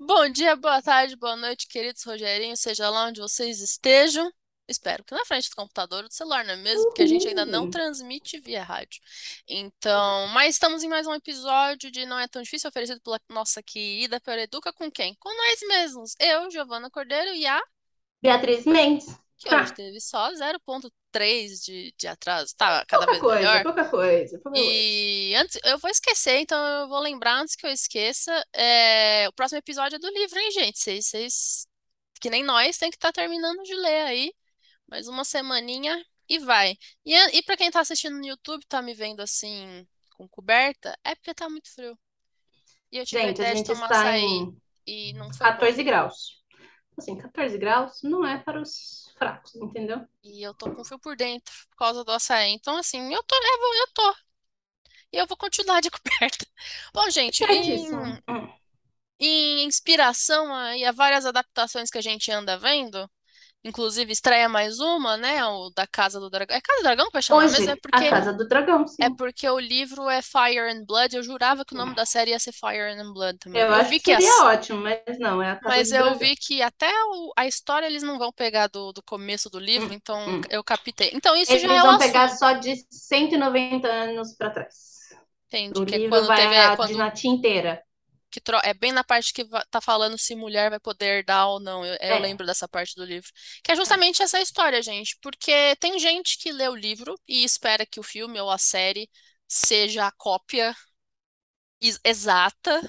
Bom dia, boa tarde, boa noite, queridos Rogerinho, seja lá onde vocês estejam. Espero que na frente do computador ou do celular, não é mesmo? Porque a gente ainda não transmite via rádio. Então, mas estamos em mais um episódio de Não é tão difícil, oferecido pela nossa querida Educa com quem? Com nós mesmos. Eu, Giovana Cordeiro e a Beatriz Mendes. Que hoje Ha, teve só 0.3 de, de atraso. Tá cada pouca vez coisa, melhor. pouca coisa, pouca coisa. E antes, eu vou esquecer, então eu vou lembrar antes que eu esqueça. é, o próximo episódio é do livro, hein, gente? Vocês, vocês, que nem nós, tem que estar terminando de ler aí. Mais uma semaninha e vai. E, a- e para quem tá assistindo no YouTube, tá me vendo assim, com coberta, é porque tá muito frio. E eu tive a Gente, a ideia de gente tomar açaí em e não foi bom. 14 graus. Assim, 14 graus não é para os fracos, entendeu? E eu tô com frio por dentro por causa do açaí. Então, assim, eu tô, eu vou, eu tô. E eu vou continuar de coberta. Bom, gente, em Certíssimo. Hum. em inspiração aí a várias adaptações que a gente anda vendo, inclusive estreia mais uma, né, o da Casa do Dragão. É Casa do Dragão que vai chamar mesmo? É Hoje, a porque Casa do Dragão, é sim. porque o livro é Fire and Blood. Eu jurava que o nome da série ia ser Fire and Blood também. Eu Eu acho vi que seria as ótimo, mas não, é a Casa mas do eu Dragão. vi que até o- a história eles não vão pegar do, do começo do livro, Hum, então hum. eu captei. Então isso já Eles é o vão pegar assunto. só de 190 anos para trás. Entendi, O que é livro quando vai teve a quando dinastia inteira. Que é bem na parte que tá falando se mulher vai poder dar ou não. Eu, eu É, lembro dessa parte do livro. Que é é. justamente essa história, gente. Porque tem gente que lê o livro e espera que o filme ou a série seja a cópia ex- exata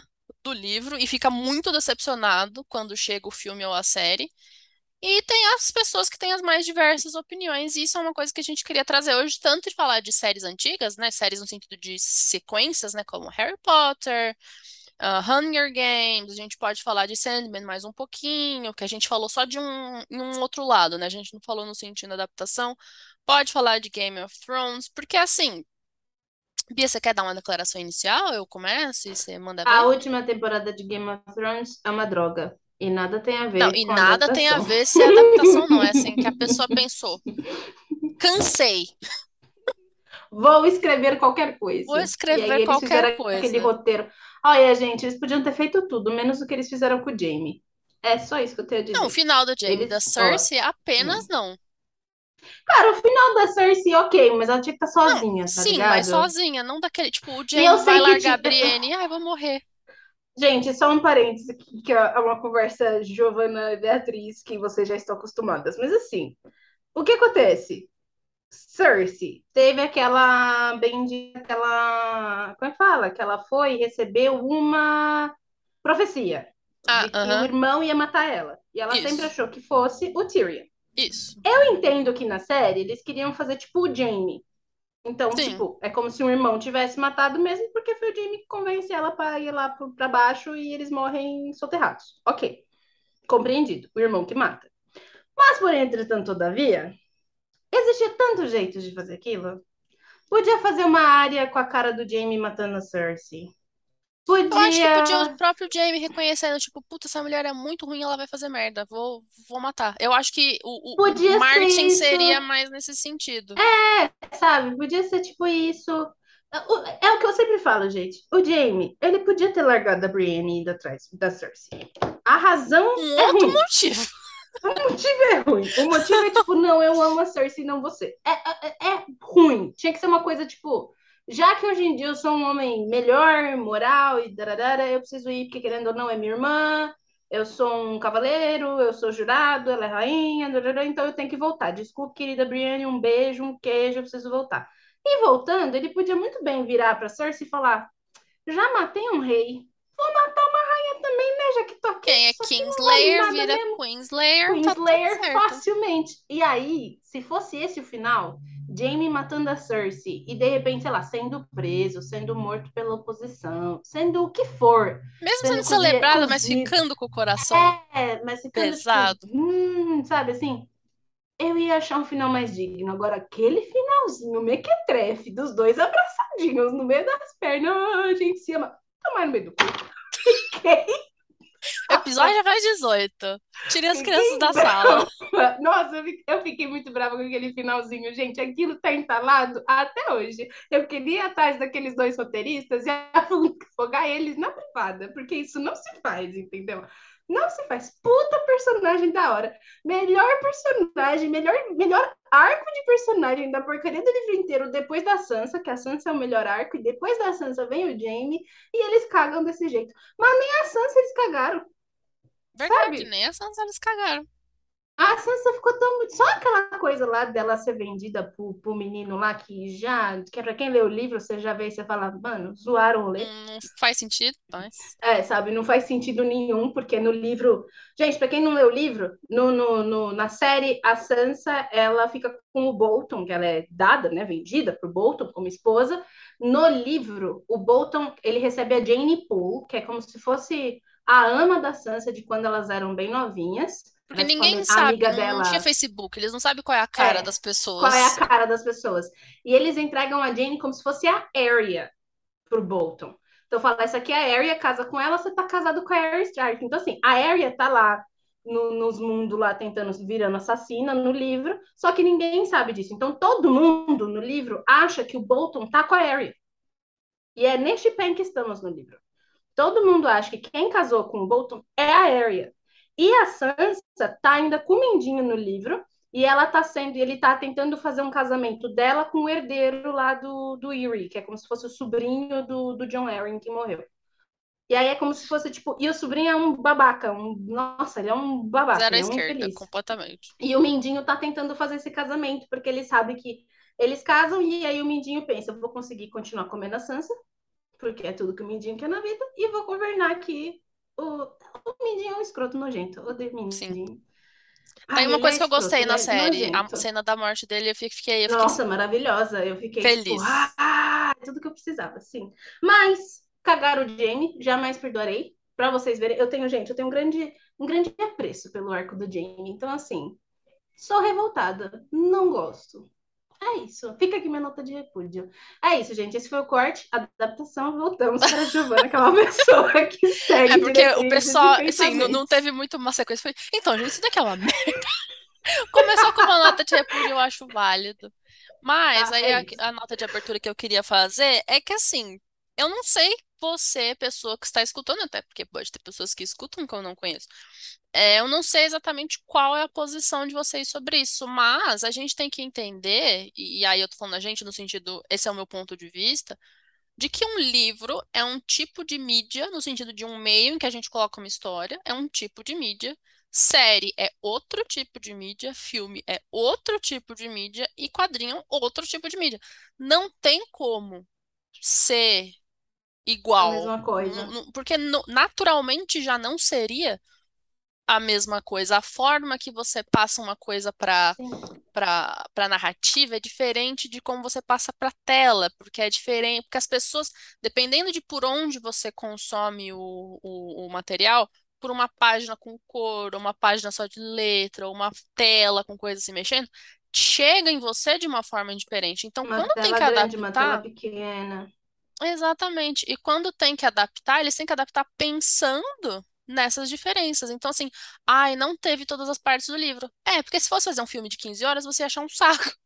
do livro e fica muito decepcionado quando chega o filme ou a série. E tem as pessoas que têm as mais diversas opiniões, e isso é uma coisa que a gente queria trazer hoje, tanto de falar de séries antigas, né? Séries no sentido de sequências, né? Como Harry Potter, ah, Hunger Games, a gente pode falar de Sandman mais um pouquinho, que a gente falou só de um, em um outro lado, né? A gente não falou no sentido da adaptação. Pode falar de Game of Thrones, porque assim, Bia, você quer dar uma declaração inicial? Eu começo e você manda A última temporada de Game of Thrones é uma droga. E nada tem a Não, ver e com a nada tem a adaptação. ver se é adaptação, não. É assim que a pessoa pensou. Cansei. Vou escrever qualquer Vou coisa. E aí escrever qualquer fizeram aquele coisa. roteiro. Olha, gente, eles podiam ter feito tudo, menos o que eles fizeram com o Jamie. É só isso que eu tenho a Não, o dizer. final da Jaime e da Eles, ó. Cersei, apenas não. Cara, o final da Cersei, ok, mas ela tinha que estar Não, sozinha, tá sim, mas ligado? sozinha, não daquele, tipo, o E Jaime vai largar a tinha. Brienne, ai, vou morrer. Gente, só um parênteses aqui, que é uma conversa Giovana e Beatriz, que vocês já estão acostumadas. Mas assim, o que acontece? Cersei teve aquela bendita, aquela, como é que fala? Que ela foi e recebeu uma profecia Ah, de que o aham, irmão ia matar ela. E ela sempre isso, achou que fosse o Tyrion. isso. Eu entendo que na série eles queriam fazer tipo o Jaime. Então, Sim, tipo, é como se um irmão tivesse matado mesmo, porque foi o Jaime que convence ela para ir lá pra baixo e eles morrem soterrados. Ok, compreendido. O irmão que mata. Mas, por entretanto, todavia, existia tanto jeito de fazer aquilo. Podia fazer uma área com a cara do Jaime matando a Cersei. Eu acho que podia o Podia. próprio Jaime reconhecendo, tipo, puta, essa mulher é muito ruim, ela vai fazer merda, vou, vou matar. Eu acho que o, o, o Podia ser Martin seria mais nesse sentido. É, sabe? Podia ser tipo isso. É o que eu sempre falo, gente. O Jaime, ele podia ter largado a Brienne e ido atrás da Cersei. A razão Um é outro ruim. motivo. O motivo é ruim. O motivo é tipo, não, eu amo a Cersei, não você. É, é, é ruim. Tinha que ser uma coisa tipo, já que hoje em dia eu sou um homem melhor, moral e dararara, eu preciso ir, porque querendo ou não é minha irmã, eu sou um cavaleiro, eu sou jurado, ela é rainha, dararara, então eu tenho que voltar. Desculpe, querida Brienne, um beijo, um queijo, eu preciso voltar. E voltando, ele podia muito bem virar pra Cersei e falar: já matei um rei, vou matar uma rainha também, né? Já que tô aqui, Quem é vale Kingslayer vira mesmo. Queenslayer, tá Queenslayer certo. facilmente. E aí, se fosse esse o final, Jaime matando a Cersei e de repente, sei lá, sendo preso, sendo morto pela oposição, sendo o que for, Mesmo sendo sendo cozi- celebrada, mas ficando com o coração é, mas ficando tipo, pesado. hum, sabe assim, eu ia achar um final mais digno. Agora, aquele finalzinho mequetrefe dos dois abraçadinhos no meio das pernas, a gente se ama. Tomar no meio do cu. Episódio já faz 18. Tire as crianças Fiquei da sala. brava. Nossa, eu fi- eu fiquei muito brava com aquele finalzinho, gente. Aquilo tá entalado até hoje. Eu queria ir atrás daqueles dois roteiristas e afogar eles na privada, porque isso não se faz, entendeu? Não se faz. Puta personagem da hora. Melhor personagem, melhor, melhor arco de personagem da porcaria do livro inteiro, depois da Sansa, que a Sansa é o melhor arco, e depois da Sansa vem o Jaime, e eles cagam desse jeito. Mas nem a Sansa eles cagaram, Verdade, sabe? nem as Sansa eles cagaram. A Sansa ficou tão. Só aquela coisa lá dela ser vendida pro, pro menino lá que já. Que é pra quem lê o livro, você já vê e você fala, mano, zoaram o ler. Não, não faz sentido, mas. É, sabe, não faz sentido nenhum, porque no livro. Gente, pra quem não lê o livro, no, no, no- na série, a Sansa, ela fica com o Bolton, que ela é dada, né, vendida pro Bolton como esposa. No livro, o Bolton, ele recebe a Jane Poole, que é como se fosse a ama da Sansa de quando elas eram bem novinhas. Porque Né, ninguém sabe, amiga não, não tinha dela. Facebook, eles não sabem qual é a cara É, das qual é a pessoas. cara das pessoas. E eles entregam a Jane como se fosse a Arya pro Bolton. Então fala, essa aqui é a Arya, casa com ela, você tá casado com a Arya Stark. Então assim, a Arya tá lá no- nos mundos lá tentando virando assassina no livro, só que ninguém sabe disso. Então todo mundo no livro acha que o Bolton tá com a Arya. E é neste pé que estamos no livro. Todo mundo acha que quem casou com o Bolton é a Arya. E a Sansa tá ainda com o Mindinho no livro, e ela tá sendo, ele tá tentando fazer um casamento dela com o herdeiro lá do, do Eerie, que é como se fosse o sobrinho do, do John Arryn que morreu. E aí é como se fosse, tipo, e o sobrinho é um babaca, um, nossa, ele é um babaca, Zero é um esquerda, infeliz. completamente. E o Mindinho tá tentando fazer esse casamento, porque ele sabe que eles casam, e aí o Mindinho pensa, vou conseguir continuar comendo a Sansa, porque é tudo que o Mindinho quer na vida, e vou governar aqui o, o Mindinho é um escroto nojento. Odeio Sim. Mindinho. Tem uma coisa é que eu escroto, gostei ele na é série, a nojento. cena da morte dele, eu fiquei, eu fiquei Nossa, maravilhosa. Eu fiquei tipo, feliz. ah, é tudo que eu precisava, sim. Mas cagaram o Jamie, jamais perdoarei. Pra vocês verem, eu tenho, gente, eu tenho um grande, um grande apreço pelo arco do Jamie. Então, assim, sou revoltada, não gosto. É isso. Fica aqui minha nota de repúdio. É isso, gente. Esse foi o corte, adaptação. Voltamos para a Giovana, que é uma pessoa que segue É porque o pessoal, assim, não, não teve muito uma sequência. Foi, então, gente, isso daqui é uma merda. Começou com uma nota de repúdio, eu acho válido. Mas Tá, aí é a, a nota de abertura que eu queria fazer é que, assim, eu não sei você, pessoa que está escutando, até porque pode ter pessoas que escutam que eu não conheço. É, eu não sei exatamente qual é a posição de vocês sobre isso, mas a gente tem que entender, e, aí eu tô falando a gente no sentido, esse é o meu ponto de vista, de que um livro é um tipo de mídia, no sentido de um meio em que a gente coloca uma história, é um tipo de mídia. Série é outro tipo de mídia, filme é outro tipo de mídia e quadrinho outro tipo de mídia. Não tem como ser A igual, mesma N- coisa. porque naturalmente já não seria a mesma coisa. A forma que você passa uma coisa para para narrativa é diferente de como você passa para tela, porque é diferente, porque as pessoas, dependendo de por onde você consome o, o, o material, por uma página com cor, ou uma página só de letra, ou uma tela com coisa se mexendo, chega em você de uma forma diferente. Então, Uma quando tem que grande, uma tela adaptar, pequena. Exatamente. E quando tem que adaptar, eles têm que adaptar pensando nessas diferenças. Então, assim, ai, não teve todas as partes do livro. É, porque se fosse fazer um filme de 15 horas, você ia achar um saco.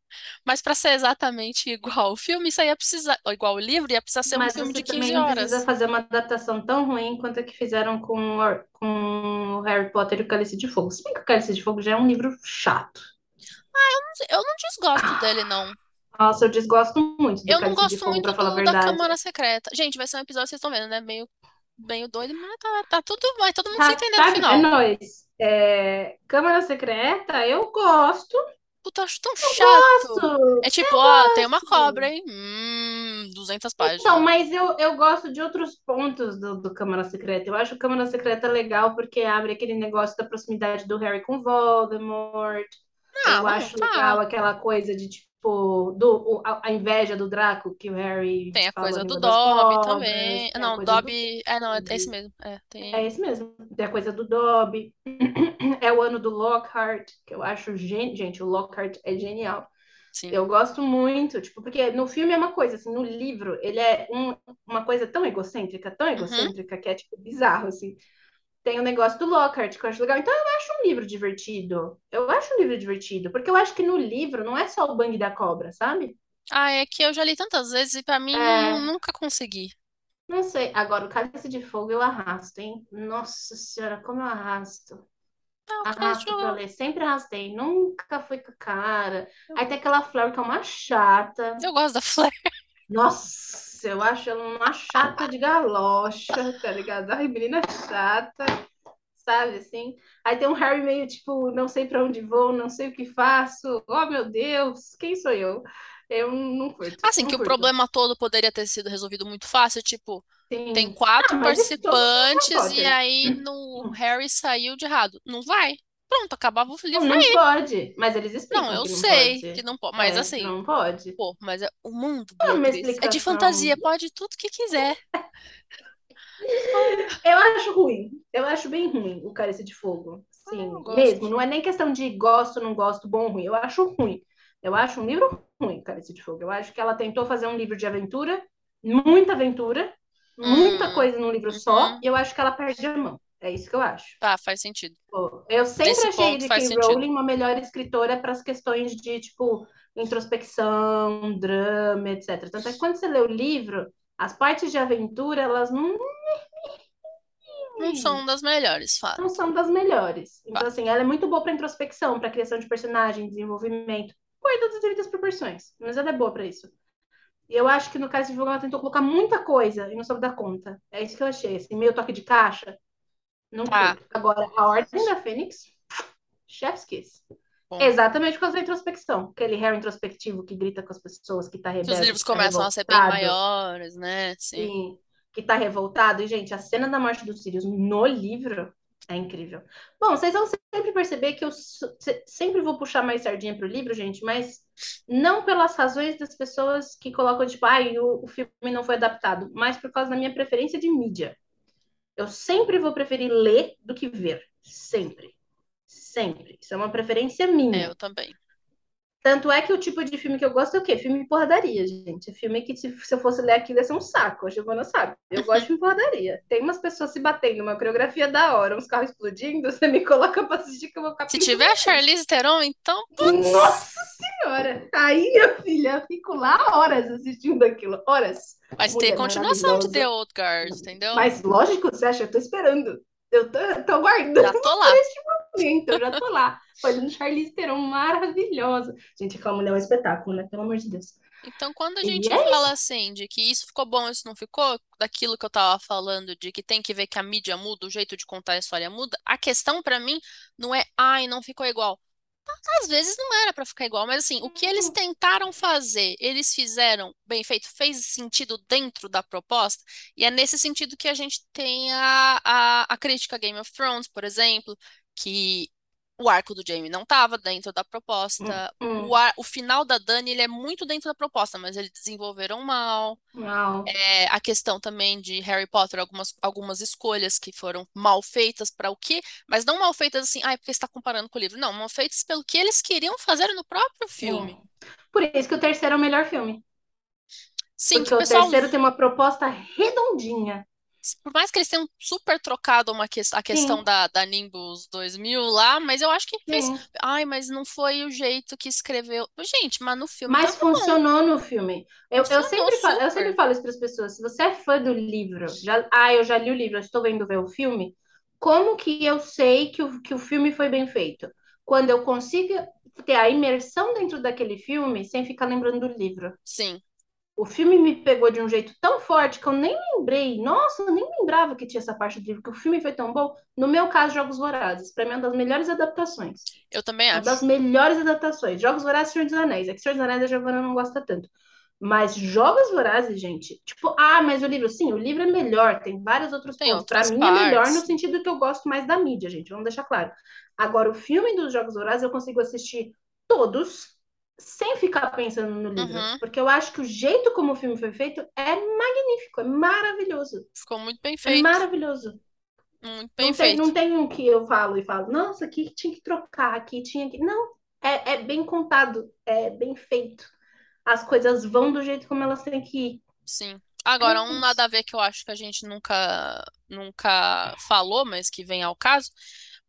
Mas para ser exatamente igual o filme, isso aí ia precisar, ou igual o livro, ia precisar ser um Mas filme você de também 15 não precisa horas. fazer uma adaptação tão ruim quanto a que fizeram com, o- com o Harry Potter e o Cálice de Fogo. Se bem que o Cálice de Fogo já é um livro chato. Eu não desgosto dele, não. Nossa, eu desgosto muito do Eu não Cálice de gosto Fogo, muito falar a do, da verdade. Câmara Secreta. Gente, vai ser um episódio, vocês estão vendo, né? Meio, meio doido, mas tá, tá tudo, vai todo mundo se Tá, entender no tá, é final. nóis. É, Câmara Secreta, eu gosto. Puta, eu acho tão chato. Gosto. É tipo, ó, tem uma cobra, hein? Hum, 200 Então, páginas. mas eu, eu gosto de outros pontos do, do Câmara Secreta. Eu acho o Câmara Secreta legal porque abre aquele negócio da proximidade do Harry com Voldemort. Eu Não, acho tá. legal aquela coisa de, tipo, do, a, a inveja do Draco, que o Harry Tem a coisa do Dobby cobras. também. Não, coisa do Dobby. É, não, é esse Dobby. mesmo. É, É tem. esse mesmo. Tem a coisa do Dobby. É o ano do Lockhart, que eu acho gen... Gente, o Lockhart é genial. Sim. Eu gosto muito, tipo, porque no filme é uma coisa, assim, no livro ele é um- uma coisa tão egocêntrica, tão Uhum. egocêntrica, que é, tipo, bizarro, assim. Tem o negócio do Lockhart, que eu acho legal. Então eu acho um livro divertido. Eu acho um livro divertido, porque eu acho que no livro não é só o Bang da Cobra, sabe? Ah, é que eu já li tantas vezes e pra mim não, É, nunca consegui. não sei. Agora, o Cálice de Fogo eu arrasto, hein? Nossa Senhora, como eu arrasto. Ah, o Arrasto pra cachorro. ler, sempre arrastei, nunca fui com a cara. Aí tem aquela Flor que é uma chata. Eu gosto da Flair. Nossa, eu acho ela uma chata de galocha, tá ligado? Ai, menina chata, sabe assim? Aí tem um Harry meio tipo, não sei pra onde vou, não sei o que faço. Oh, meu Deus, quem sou eu? Eu não curto, Assim, não que o curto. problema todo poderia ter sido resolvido muito fácil, tipo, tem Sim. Ah, quatro mundo Harry participantes e aí no Harry saiu de errado. Não vai. Pronto, acabava o Não, livro não aí. pode, mas eles Não, explicam eu que não sei que pode. não pode, mas É, assim, não pode. pô, mas é- o mundo, É é de fantasia, pode tudo que quiser. Ah, Eu acho ruim. Eu acho bem ruim o Cálice de Fogo. eu Sim, mesmo. Não é nem questão de gosto, não gosto, bom, ruim. Eu acho ruim. Eu acho um livro ruim, Cálice de Fogo. Eu acho que ela tentou fazer um livro de aventura, muita aventura, muita Hum, coisa num livro só, uhum. e eu acho que ela perde a mão. É isso que eu acho. Tá, faz sentido. Eu sempre Nesse achei J.K. sentido. Rowling uma melhor escritora para as questões de, tipo, introspecção, drama, etc. Tanto é que quando você lê o livro, as partes de aventura, elas não Não são das melhores, não fato. são das melhores. Então, Fato. assim, ela é muito boa para introspecção, para criação de personagem, desenvolvimento, guarda das devidas proporções, mas ela é boa para isso. E eu acho que no caso de Vogue ela tentou colocar muita coisa e não soube dar conta. É isso que eu achei, assim, meio toque de caixa, não Tá, curto. Agora, a Ordem da Fênix, chef's kiss. bom. Exatamente por causa da introspecção. Aquele Harry introspectivo que grita com as pessoas, que tá Que os rebelde, livros tá começam a ser bem revoltado, maiores, né? Sim. Sim, que tá revoltado. E, gente, a cena da morte do Sirius no livro é incrível. Bom, vocês vão sempre perceber que eu sempre vou puxar mais sardinha pro livro, gente, mas não pelas razões das pessoas que colocam, tipo, ai, o, o filme não foi adaptado, mas por causa da minha preferência de mídia. Eu sempre vou preferir ler do que ver. Sempre. Sempre. Isso é uma preferência É, eu minha. também. Tanto é que o tipo de filme que eu gosto é o quê? Filme de porradaria, gente. É filme que, se, eu fosse ler aquilo, ia ser um saco. A Giovana sabe. Eu gosto de filme porradaria. Tem umas pessoas se batendo, uma coreografia da hora, uns carros explodindo, você me coloca pra assistir que eu vou ficar Se tiver a. Charlize Theron, então, putz. Nossa Senhora! Aí, minha filha, eu fico lá horas assistindo aquilo. Horas. Mas tem Mulher continuação de The. Old Guard, entendeu? Mas lógico, você acha? Eu tô esperando. Eu tô, tô aguardando Já tô lá. momento, eu já tô lá. Olhando Charlize Theron, maravilhosa. Gente, aquela mulher é um espetáculo, né? Pelo amor de Deus. Então, quando a gente é fala assim, de que isso ficou bom, isso não ficou, daquilo que eu tava falando, de que tem que ver que a mídia muda, o jeito de contar a história muda, a questão pra mim não é, ai, não ficou igual. Às vezes não era pra ficar igual, mas assim, o que eles tentaram fazer, eles fizeram bem feito, fez sentido dentro da proposta, e é nesse sentido que a gente tem a, a, a crítica a Game of Thrones, por exemplo, que o arco do Jaime não estava dentro da Hum, proposta, o, hum, ar- o final da Dani ele é muito dentro da proposta, mas eles desenvolveram mal. É, a questão também de Harry Potter, algumas, algumas escolhas que foram mal feitas para o quê? Mas não mal feitas assim, ai, porque você está comparando com o livro. Não, mal feitas pelo que eles queriam fazer no próprio filme. Sim. Por isso que o terceiro é o melhor filme. Sim, que Porque o o pessoal, terceiro tem uma proposta redondinha. Por mais que eles tenham super trocado uma que, a questão Sim, da, da Nimbus 2000 lá, mas eu acho que fez. sim. Ai, mas não foi o jeito que escreveu. Gente, mas no filme Mas bom. funcionou no filme. Eu, eu sempre falo, eu sempre falo isso para as pessoas. Se você é fã do livro, já, ah, eu já li o livro, eu estou vendo ver o filme. Como que eu sei que o, que o filme foi bem feito? Quando eu consigo ter a imersão dentro daquele filme sem ficar lembrando do livro. Sim, O filme me pegou de um jeito tão forte que eu nem lembrei. Nossa, eu nem lembrava que tinha essa parte do livro, que o filme foi tão bom. No meu caso, Jogos Vorazes. Para mim, é uma das melhores adaptações. eu também Uma das acho. melhores adaptações. Jogos Vorazes e Senhor dos Anéis. É que Senhor dos Anéis a Giovanna não gosta tanto. Mas Jogos Vorazes, gente, tipo, ah, mas o livro, sim, o livro é melhor, tem vários outros Tem pontos. Para outras mim é melhor no partes. sentido que eu gosto mais da mídia, gente, vamos deixar claro. Agora, o filme dos Jogos Vorazes eu consigo assistir todos sem ficar pensando no livro, Uhum, porque eu acho que o jeito como o filme foi feito é magnífico, é maravilhoso. ficou muito bem É feito. maravilhoso. Muito bem Não tem, feito. não tem um que eu falo e falo, nossa, aqui tinha que trocar, aqui tinha que. Não, é, é bem contado, é bem feito. As coisas vão do jeito como elas têm que ir. Sim. Agora, É um nada a ver que eu acho que a gente nunca, nunca falou, mas que vem ao caso,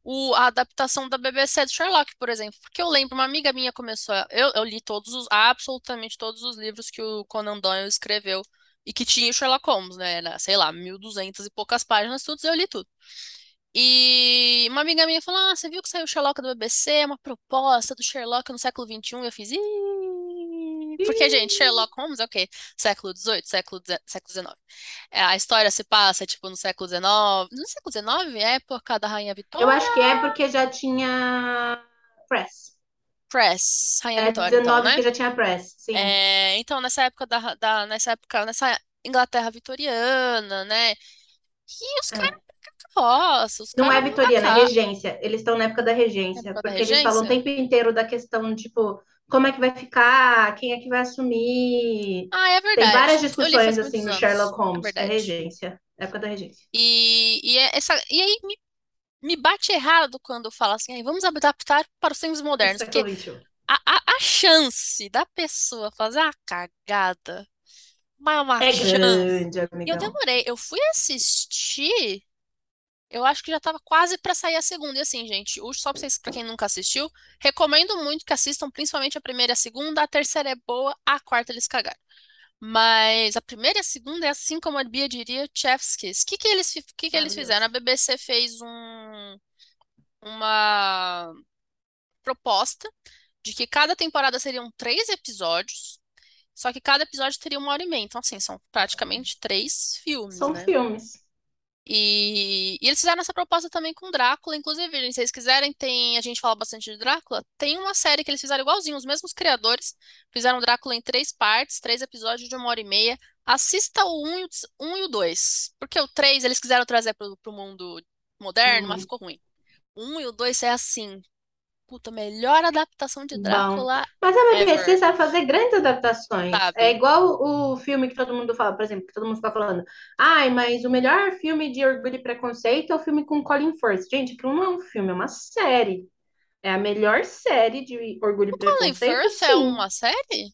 o, a adaptação da BBC de Sherlock, por exemplo. Porque eu lembro, uma amiga minha começou eu, eu li todos os, absolutamente todos os livros que o Conan Doyle escreveu e que tinha Sherlock Holmes, né? Era, sei lá, 1200 e poucas páginas, tudo, eu li tudo. E uma amiga minha falou: Ah, você viu que saiu Sherlock do BBC? É uma proposta do Sherlock no século XXI. E eu fiz. Ih! Porque, gente, Sherlock Holmes é o quê? Século XVIII, século, século XIX. É, a história se passa, tipo, no século XIX. No século XIX, época da Rainha Eu Vitória. acho que é porque já tinha press. Press, Rainha É Vitória, então, 19 né? que já tinha press, sim. É, então, nessa época da, da- nessa época, nessa Inglaterra vitoriana, né? E os caras, É. nossa, os Não é caras vitoriana, é regência. Eles estão na época da regência, Época da porque eles falam o regência? tempo inteiro da questão, tipo, como é que vai ficar, quem é que vai assumir. Ah, é Tem várias verdade. Eu li discussões assim no. Sherlock É Holmes. É verdade. regência, época da regência. E, e, é essa, e aí me, me bate errado quando eu falo assim, "Ai, vamos adaptar para os tempos modernos, porque século XXI. a, a, a chance da pessoa fazer a cagada, mas é uma É chance. grande, E eu amigão. demorei, eu fui assistir, eu acho que já tava quase para sair a segunda. E assim, gente, o- só pra vocês, para quem nunca assistiu, recomendo muito que assistam, principalmente a primeira e a segunda. A terceira é boa, a quarta eles cagaram. Mas a primeira e a segunda é assim como a Bia diria, chef's kiss. O que que eles, que que eles fizeram? A BBC fez um, uma proposta de que cada temporada seriam três episódios, só que cada episódio teria uma hora e meia. Então, assim, são praticamente três filmes, São né? filmes. E, e eles fizeram essa proposta também com Drácula. Inclusive, gente, se vocês quiserem, tem, a gente fala bastante de Drácula. Tem uma série que eles fizeram igualzinho, os mesmos criadores fizeram Drácula em três partes, três episódios de uma hora e meia. Assista o um e o, um e o 2, porque o 3 eles quiseram trazer pro, pro mundo moderno, mas Hum, ficou ruim. O 1 e o 2 é assim, puta, melhor adaptação de bom. Drácula Mas a BBC ever, sabe fazer grandes adaptações. É sabe? igual o filme que todo mundo fala, por exemplo, que todo mundo fica falando. Ai, mas o melhor filme de Orgulho e Preconceito é o filme com Colin Firth. Gente, aquilo não é um filme, é uma série. É a melhor série de Orgulho e O Colin Preconceito, Firth é sim. uma série?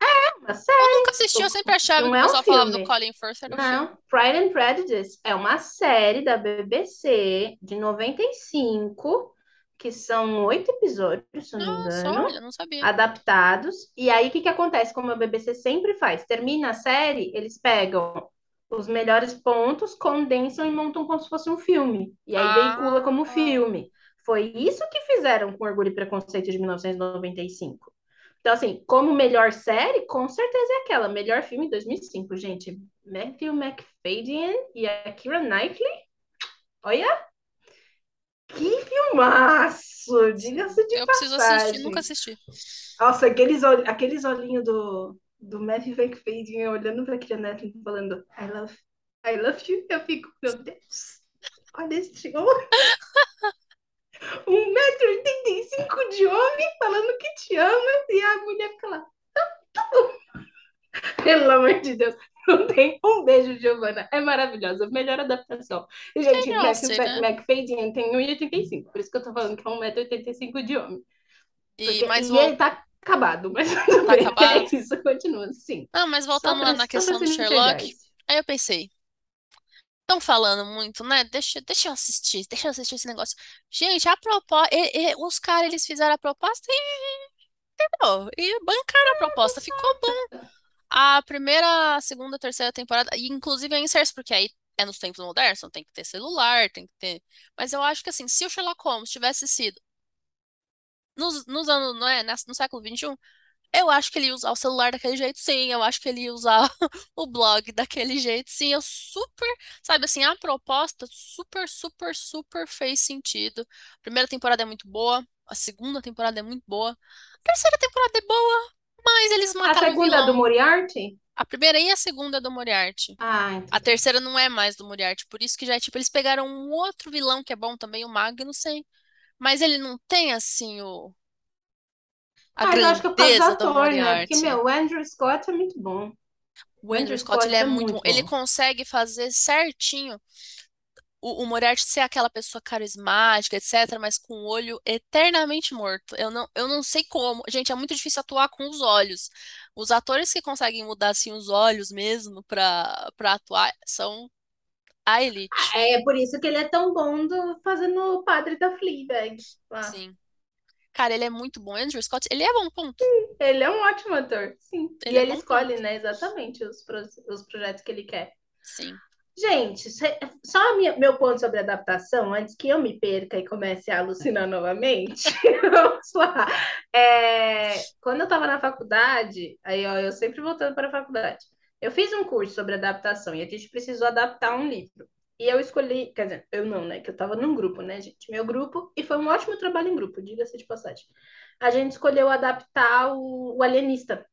É uma Eu série. nunca assisti, eu sempre achava Não que o é um pessoal falava do filme. Colin Firth era filme. Não, Pride and Prejudice é uma série da BBC de 95, que são oito episódios, se eu não me engano, olha, não sabia. adaptados. E aí, o que que acontece? Como a BBC sempre faz, termina a série, eles pegam os melhores pontos, condensam e montam como se fosse um filme. E aí veicula Ah, como filme. Foi isso que fizeram com Orgulho e Preconceito de 1995. Então, assim, como melhor série, com certeza é aquela. Melhor filme 2005, gente. Matthew McFadyen e a Keira Knightley. Olha, que filmaço! Diga-se de Eu preciso assistir, nunca passagem. assisti. Nossa, aqueles, ol- aqueles olhinhos do, do Matthew McFadyen olhando pra Keira Knightley falando I love, I love you. Eu fico, meu Deus, olha esse homem. Um metro e oitenta e cinco de homem falando que te ama e a mulher fica lá. Pelo amor de Deus, não tem um beijo, Giovana. É maravilhosa, melhor adaptação. E, gente, Matthew ser, né? McFadyen tem 1,85, por isso que eu tô falando que é 1,85m de homem. E, Porque, mas e ele vol- tá acabado, mas tá bem, acabado? é isso, continua assim. Não, mas voltando lá na questão do enxergar Sherlock, aí eu pensei, estão falando muito, né? Deixa, deixa eu assistir, deixa eu assistir esse negócio. Gente, a proposta, os caras, eles fizeram a proposta e, entendeu? E bancaram a proposta, ficou bom. A primeira, a segunda, a terceira temporada, e inclusive é inserção, porque aí é nos tempos modernos, então tem que ter celular, tem que ter. Mas eu acho que assim, se o Sherlock Holmes tivesse sido nos, nos anos, não é, no século XXI, eu acho que ele ia usar o celular daquele jeito, sim. Eu acho que ele ia usar o blog daquele jeito, sim. Eu super, sabe assim, a proposta super, super, super fez sentido. A primeira temporada é muito boa, a segunda temporada é muito boa, a terceira temporada é boa, mas eles A mataram o segunda é do vilão. Moriarty? A primeira e a segunda é do Moriarty. Ah, A terceira não é mais do Moriarty, por isso que já é tipo, eles pegaram um outro vilão que é bom também, o Magnussen, mas ele não tem assim o a Mas eu acho que é por causa do grandeza do ator, né? Porque, Moriarty. meu, o Andrew Scott é muito bom. O Andrew Andrew Scott, ele Scott é é muito bom. muito Ele bom. consegue fazer certinho. O, o Moriarty ser aquela pessoa carismática, etc., mas com o olho eternamente morto. Eu não, eu não sei como. Gente, é muito difícil atuar com os olhos. Os atores que conseguem mudar assim os olhos mesmo pra, pra atuar são a elite. É por isso que ele é tão bom do, fazendo o padre da Fleabag. lá. Sim. Cara, ele é muito bom. Andrew Scott, ele é bom, ponto. Ele é um ótimo ator, sim. Ele e é ele escolhe, ponto. né, exatamente os, pro- os projetos que ele quer. Sim. Gente, só meu ponto sobre adaptação, antes que eu me perca e comece a alucinar novamente. Vamos lá. É, quando eu estava na faculdade, aí ó, eu sempre voltando para a faculdade, eu fiz um curso sobre adaptação e a gente precisou adaptar um livro. E eu escolhi, quer dizer, eu não, né? Que eu estava num grupo, né, gente? Meu grupo, e foi um ótimo trabalho em grupo, diga-se de passagem. A gente escolheu adaptar o, o Alienista,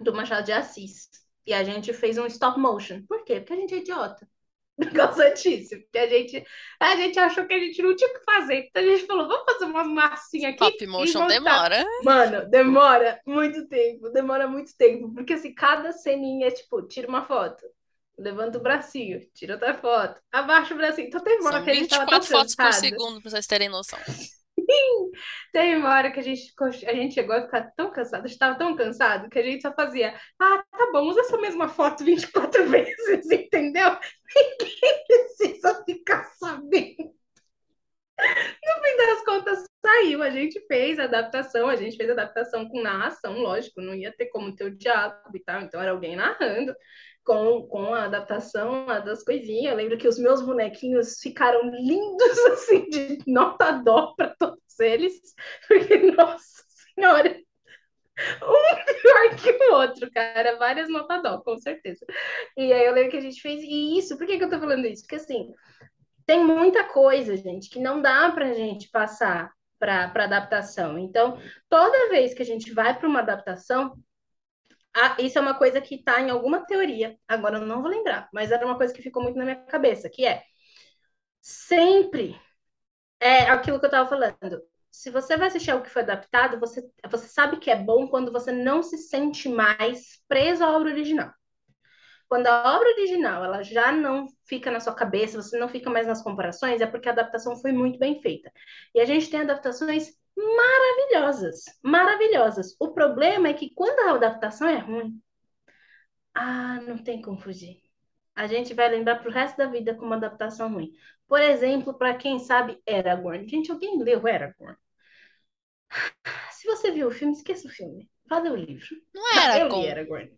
do Machado de Assis. E a gente fez um stop motion. Por quê? Porque a gente é idiota. Por causa disso. Porque a gente, a gente achou que a gente não tinha o que fazer. Então a gente falou, vamos fazer uma massinha aqui Stop motion demora. Mano, demora muito tempo. Demora muito tempo. Porque assim, cada ceninha é tipo, tira uma foto. Levanta o bracinho, tira outra foto, abaixa o bracinho. Então teve uma hora que a gente tava tão 24 fotos por segundo, pra vocês terem noção. Teve uma hora que a gente, a gente chegou a ficar tão cansado, a gente estava tão cansado que a gente só fazia, ah, tá bom, usa essa mesma foto 24 vezes, entendeu? Ninguém precisa ficar sabendo. No fim das contas, saiu, a gente fez a adaptação, a gente fez a adaptação com narração, lógico, não ia ter como ter o diálogo e tal, então era alguém narrando. Com, com a adaptação das coisinhas, eu lembro que os meus bonequinhos ficaram lindos, assim, de nota dó para todos eles, porque, nossa senhora, um pior que o outro, cara, várias notas dó, com certeza. E aí eu lembro que a gente fez, e isso, por que, que eu tô falando isso? Porque assim, tem muita coisa, gente, que não dá pra gente passar para adaptação. Então, toda vez que a gente vai para uma adaptação, ah, isso é uma coisa que está em alguma teoria, agora eu não vou lembrar, mas era uma coisa que ficou muito na minha cabeça, que é sempre é aquilo que eu estava falando. Se você vai assistir algo que foi adaptado, você, você sabe que é bom quando você não se sente mais preso à obra original. Quando a obra original ela já não fica na sua cabeça, você não fica mais nas comparações, é porque a adaptação foi muito bem feita. E a gente tem adaptações maravilhosas, maravilhosas. O problema é que quando a adaptação é ruim, ah, não tem como fugir. A gente vai lembrar pro resto da vida como adaptação ruim. Por exemplo, para quem sabe Aragorn. Gente, alguém leu Aragorn? Se você viu o filme, esqueça o filme. Vá ler o livro. Não Tá, era eu li. Aragorn.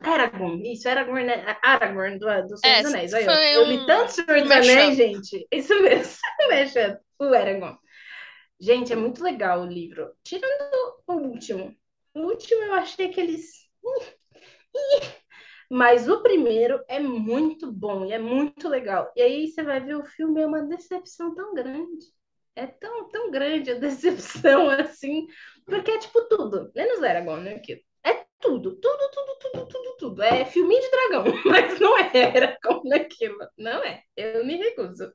Aragorn, isso, Aragorn, né? Aragorn do, do Senhor É, dos Anéis. Aí, ó. foi Eu li um, tanto Senhor um dos. Anéis, gente. Isso mesmo, um o Aragorn. Gente, é muito legal o livro. Tirando o último. O último eu achei que eles. Mas o primeiro é muito bom e é muito legal. E aí você vai ver o filme, é uma decepção tão grande. É tão, tão grande a decepção assim. Porque é tipo tudo. Menos Aragorn, né? Aquilo. É tudo, tudo, tudo, tudo, tudo, tudo. É filminho de dragão, mas não é Aragorn naquilo. Não é. Eu me recuso.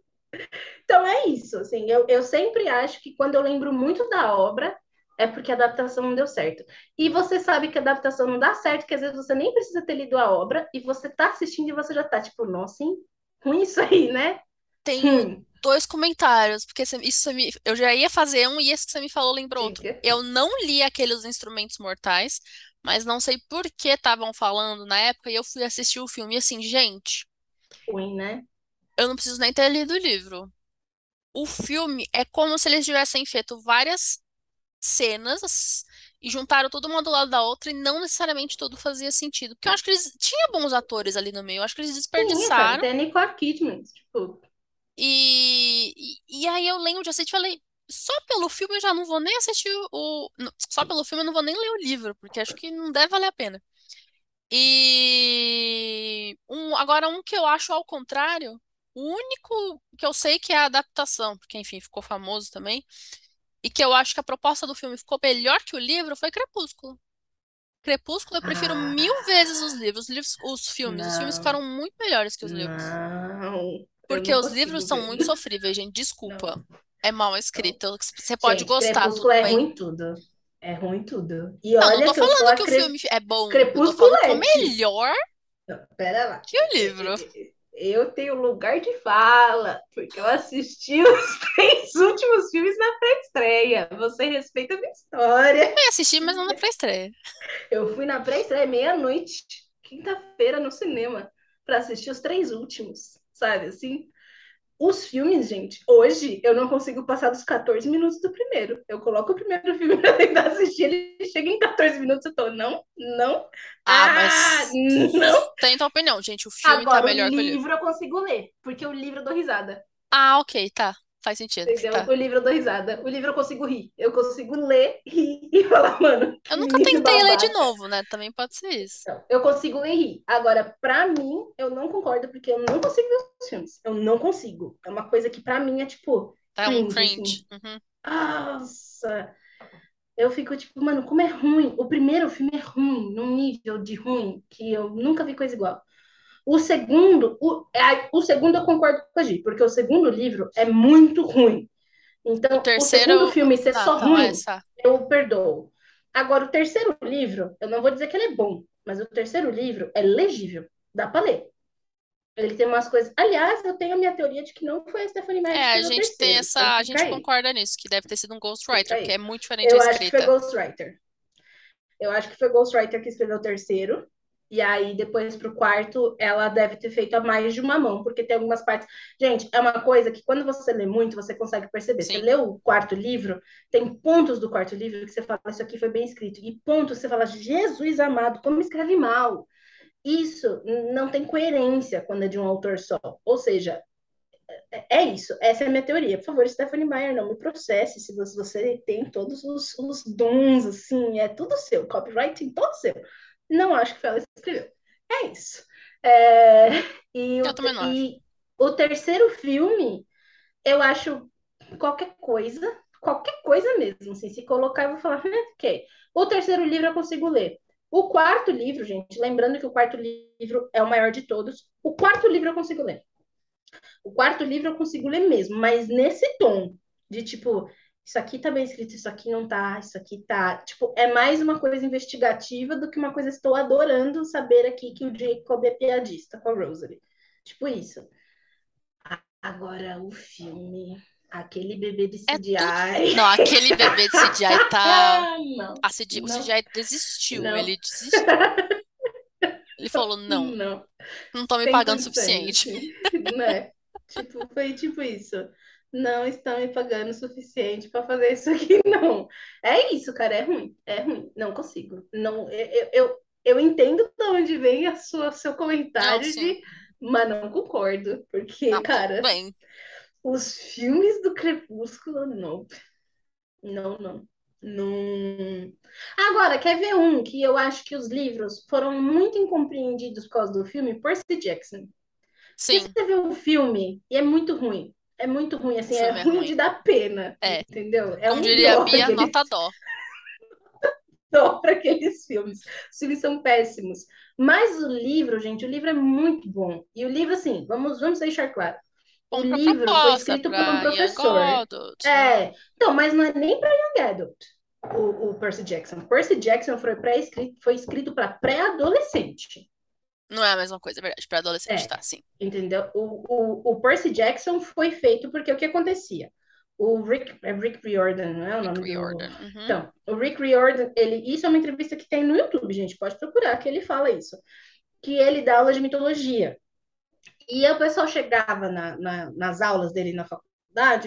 Então é isso, assim, eu, eu sempre acho que quando eu lembro muito da obra, é porque a adaptação não deu certo. E você sabe que a adaptação não dá certo, que às vezes você nem precisa ter lido a obra, e você tá assistindo e você já tá tipo, nossa, hein? Ruim isso aí, né? Tenho Hum, dois comentários, porque isso você me, eu já ia fazer um e esse que você me falou lembrou outro. Eu não li aqueles Instrumentos Mortais, mas não sei por que estavam falando na época e eu fui assistir o filme. E assim, gente, Ruim, né? Eu não preciso nem ter lido o livro. O filme é como se eles tivessem feito várias cenas e juntaram todo uma do lado da outra e não necessariamente tudo fazia sentido. Porque eu acho que eles tinha bons atores ali no meio, eu acho que eles Sim, desperdiçaram. tem a Nicole Kidman, tipo, E, e, e aí eu lembro de assistir e falei, só pelo filme eu já não vou nem assistir o. Só pelo filme eu não vou nem ler o livro, porque acho que não deve valer a pena. E um, agora um que eu acho ao contrário, o único que eu sei que é a adaptação, porque enfim, ficou famoso também, e que eu acho que a proposta do filme ficou melhor que o livro foi Crepúsculo. Crepúsculo eu prefiro mil ah, vezes os livros, os livros, os filmes. Os filmes ficaram não, muito melhores que os livros. não, Porque não os livros consigo são ver. muito sofríveis, gente. Desculpa. Não, É mal não. escrito. Você pode Gente, gostar, Crepúsculo é bem. ruim tudo. É ruim tudo. E Não, não olha tô que falando que o cre... filme é bom. Eu tô Crepúsculo falando é que melhor Não, pera lá. que o livro. Eu tenho lugar de fala, porque eu assisti os três últimos filmes na pré-estreia. Você respeita a minha história. Eu assisti, mas não na pré-estreia. Eu fui na pré-estreia meia-noite, quinta-feira, no cinema, para assistir os três últimos, sabe assim? Os filmes, gente, hoje eu não consigo passar dos 14 minutos do primeiro. Eu coloco o primeiro filme pra tentar assistir, ele chega em 14 minutos, eu tô, não, não, Ah, ah, mas não. tem tua opinião, gente. O filme tá Agora, melhor o que o livro. livro eu consigo ler, porque o livro eu dou risada. Ah, ok, tá. Faz sentido. Entendeu? Tá. O livro eu dou risada. O livro eu consigo rir. Eu consigo ler, rir e falar, mano, Eu nunca tentei ler de novo, né? Também pode ser isso. Então, eu consigo ler e rir. Agora, pra mim, eu não concordo, porque eu não consigo ver os filmes. Eu não consigo. É uma coisa que pra mim é tipo Tá um cringe, assim. cringe. Uhum. Nossa! Eu fico tipo, mano, como é ruim. O primeiro filme é ruim, num nível de ruim que eu nunca vi coisa igual. O segundo, o, é, o segundo eu concordo com a Gi, porque o segundo livro é muito ruim. O Então, o terceiro. segundo filme ser Tá, só então ruim, essa. eu perdoo. Agora, o terceiro livro, eu não vou dizer que ele é bom, mas o terceiro livro é legível, dá pra ler. Ele tem umas coisas. Aliás, eu tenho a minha teoria de que não foi a Stephanie Meyer É, que a o gente tem essa. Então A gente aí. concorda nisso, que deve ter sido um ghostwriter, porque aí. é muito diferente a Eu acho que foi escrita. Ghostwriter. Eu acho que foi Ghostwriter que escreveu o terceiro. E aí, depois pro quarto, ela deve ter feito a mais de uma mão, porque tem algumas partes. Gente, é uma coisa que quando você lê muito, você consegue perceber. Você Sim. lê o quarto livro, tem pontos do quarto livro que você fala, isso aqui foi bem escrito. E pontos que você fala, Jesus amado, como escreve mal. Isso não tem coerência quando é de um autor só. Ou seja, é isso, essa é a minha teoria. Por favor, Stephanie Meyer, não me processe se você, você tem todos os, os dons, assim, é tudo seu, copywriting todo seu. Não acho que foi ela que escreveu. É isso. É, e, Eu o, também não acho. e o terceiro filme, eu acho qualquer coisa, qualquer coisa mesmo, assim, se colocar, eu vou falar, "Hum, ok. O terceiro livro eu consigo ler. O quarto livro, gente, lembrando que o quarto livro é o maior de todos, o quarto livro eu consigo ler. O quarto livro eu consigo ler mesmo, mas nesse tom de tipo, isso aqui tá bem escrito, isso aqui não tá, isso aqui tá. Tipo, é mais uma coisa investigativa do que uma coisa estou adorando saber aqui que o Jacob é piadista com a Rosalie. Tipo isso. Agora o filme, aquele bebê de É tudo. CGI. Não, aquele bebê de CGI tá. Não, A CGI, o não, CGI desistiu. não, Ele desistiu. Ele falou: não, não. não estão me pagando o suficiente. né? Tipo, foi tipo isso. Não estão me pagando o suficiente para fazer isso aqui, não. É isso, cara, é ruim, é ruim. Não consigo. Não, eu, eu, eu entendo de onde vem a sua, seu Não, comentário sim. de, mas não concordo, porque, Não, cara, bem. os filmes do Crepúsculo, não, não, não. Não. Agora, quer ver um que eu acho que os livros foram muito incompreendidos por causa do filme? Percy Jackson. Sim, você vê o filme e é muito ruim. É muito ruim, o assim, é é ruim ruim. de dar pena, É. entendeu? É Como um diria a Bia, aqueles nota dó. dó para aqueles filmes. Os filmes são péssimos. Mas o livro, gente, o livro é muito bom. E o livro, assim, vamos, vamos deixar claro. O Bom pra livro foi escrito por um professor. É, então, mas não é nem para young adult, o, o Percy Jackson. Percy Jackson foi, pré-escrito, foi escrito para pré-adolescente. Não é a mesma coisa, é verdade. Pra adolescente, É, tá, sim. entendeu? O, o, o Percy Jackson foi feito porque o que acontecia? O Rick, é Rick Riordan, não é o Rick nome do... Riordan. Uhum. Então, o Rick Riordan, ele, isso é uma entrevista que tem no YouTube, gente, pode procurar, que ele fala isso. Que ele dá aula de mitologia. E o pessoal chegava na, na- nas aulas dele na faculdade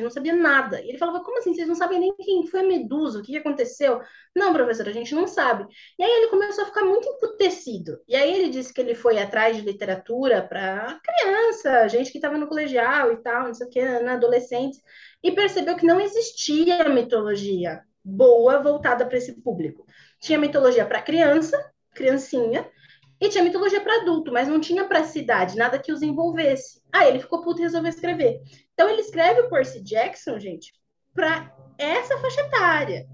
e não sabia nada. E ele falava, como assim? Vocês não sabem nem quem foi a Medusa? O que aconteceu? Não, professor, a gente não sabe. E aí ele começou a ficar muito emputecido. E aí ele disse que ele foi atrás de literatura para criança, gente que estava no colegial e tal, não sei o que, na adolescente, e percebeu que não existia mitologia boa voltada para esse público. Tinha mitologia para criança, criancinha, e tinha mitologia para adulto, mas não tinha para cidade, nada que os envolvesse. Aí ele ficou puto e resolveu escrever. Então ele escreve o Percy Jackson, gente, para essa faixa etária.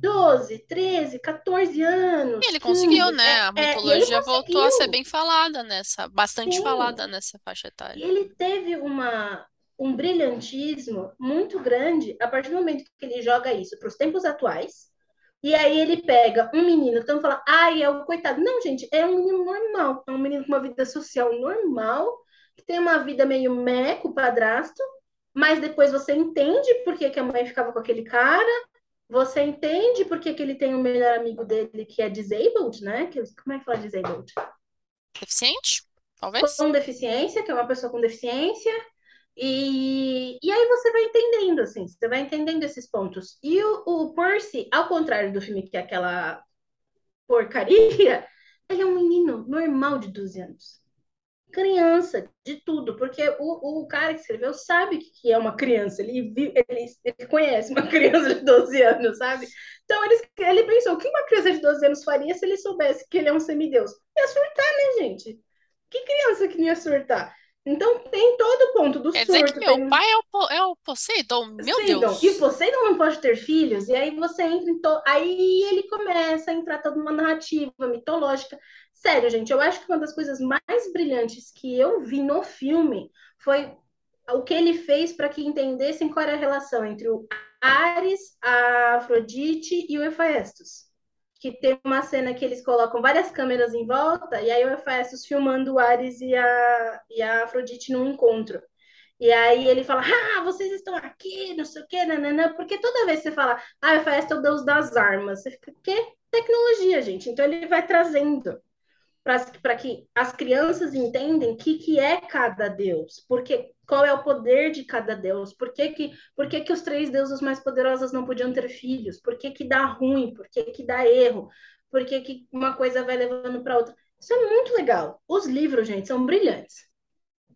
12, 13, 14 anos, E ele conseguiu, 15. né? A É, é, mitologia voltou a ser bem falada nessa, bastante Sim. falada nessa faixa etária. ele teve uma, um brilhantismo muito grande a partir do momento que ele joga isso para os tempos atuais. E aí ele pega um menino, então fala, ai, é o coitado. Não, gente, é um menino normal, é um menino com uma vida social normal, que tem uma vida meio meh com o padrasto, mas depois você entende por que, que a mãe ficava com aquele cara, você entende por que, que ele tem um melhor amigo dele que é disabled, né? Que, como é que fala disabled? Deficiente? Talvez? Com deficiência, que é uma pessoa com deficiência. E, e aí você vai entendendo, assim, você vai entendendo esses pontos. E o, o Percy, ao contrário do filme que é aquela porcaria, ele é um menino normal de 12 anos. Criança, de tudo, porque o, o cara que escreveu sabe que é uma criança, ele, ele, ele conhece uma criança de 12 anos, sabe? Então ele, ele pensou, o que uma criança de 12 anos faria se ele soubesse que ele é um semideus? Ia surtar, né, gente? Que criança que não ia surtar? Então tem todo o ponto do Quer surto. dizer que meu tem... pai é o, é o Poseidon, meu Poseidon. Deus. E o Poseidon não pode ter filhos, e aí você entra em. To... Aí ele começa a entrar toda uma narrativa mitológica. Sério, gente, eu acho que uma das coisas mais brilhantes que eu vi no filme foi o que ele fez para que entendessem qual era a relação entre o Ares, a Afrodite e o Hephaestus que tem uma cena que eles colocam várias câmeras em volta, e aí o Hephaestus filmando o Ares e a, e a Afrodite num encontro. E aí ele fala, ah, vocês estão aqui, não sei o quê, nanana, porque toda vez que você fala, ah, o é o deus das armas, você fica, que tecnologia, gente. Então ele vai trazendo para que as crianças entendem o que, que é cada deus, porque qual é o poder de cada deus, por que, que, por que, que os três deuses mais poderosos não podiam ter filhos, por que, que dá ruim, por que, que dá erro, por que, que uma coisa vai levando para outra. Isso é muito legal. Os livros, gente, são brilhantes.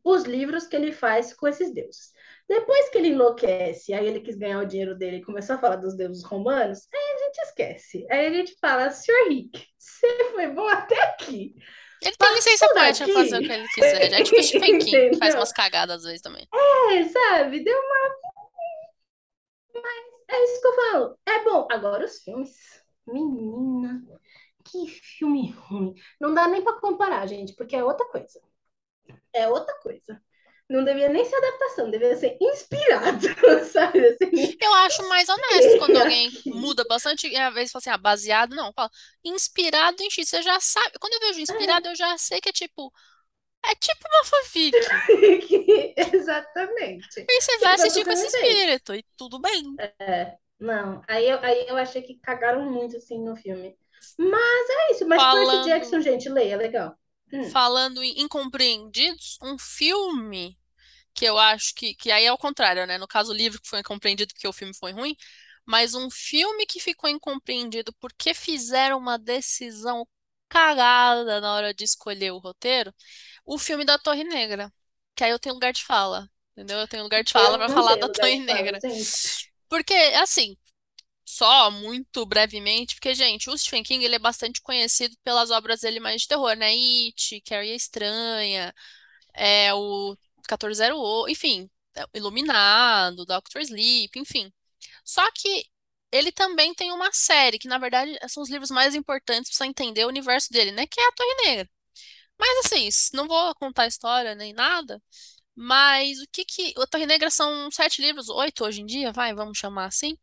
Os livros que ele faz com esses deuses. Depois que ele enlouquece, aí ele quis ganhar o dinheiro dele e começou a falar dos deuses romanos, aí a gente esquece. Aí a gente fala, senhor Rick, você foi bom até aqui. Ele tem licença poética fazer o que ele quiser. É tipo o Stephen King, que faz umas cagadas às vezes também. É, sabe? Deu uma. Mas é isso que eu falo. É bom. Agora os filmes. Menina, que filme ruim. Não dá nem pra comparar, gente, porque é outra coisa. É outra coisa não devia nem ser adaptação, devia ser inspirado, sabe? Assim, eu acho mais honesto quando alguém muda bastante, e às vezes fala assim, ah, baseado, não, fala, inspirado em X, você já sabe, quando eu vejo inspirado, eu já sei que é tipo, é tipo uma fanfic. Exatamente. E você vai assistir com esse espírito, e tudo bem. É, não, aí eu, aí eu achei que cagaram muito, assim, no filme. Mas é isso, mas Falando... Percy Jackson, gente, leia, legal. Hum. Falando em incompreendidos, um filme que eu acho que, que aí é o contrário, né? No caso, o livro que foi incompreendido porque o filme foi ruim, mas um filme que ficou incompreendido porque fizeram uma decisão cagada na hora de escolher o roteiro, o filme da Torre Negra. Que aí eu tenho lugar de fala, entendeu? Eu tenho lugar de fala para falar da Torre Negra. Porque, assim, só muito brevemente, porque, gente, o Stephen King ele é bastante conhecido pelas obras dele mais de terror, né? It, Carrie Estranha, é, o 1408, enfim, é, Iluminado, Doctor Sleep, enfim. Só que ele também tem uma série, que na verdade são os livros mais importantes para você entender o universo dele, né? Que é a Torre Negra. Mas assim, não vou contar história nem nada, mas o que que. A Torre Negra são sete livros, oito hoje em dia, vai, vamos chamar assim.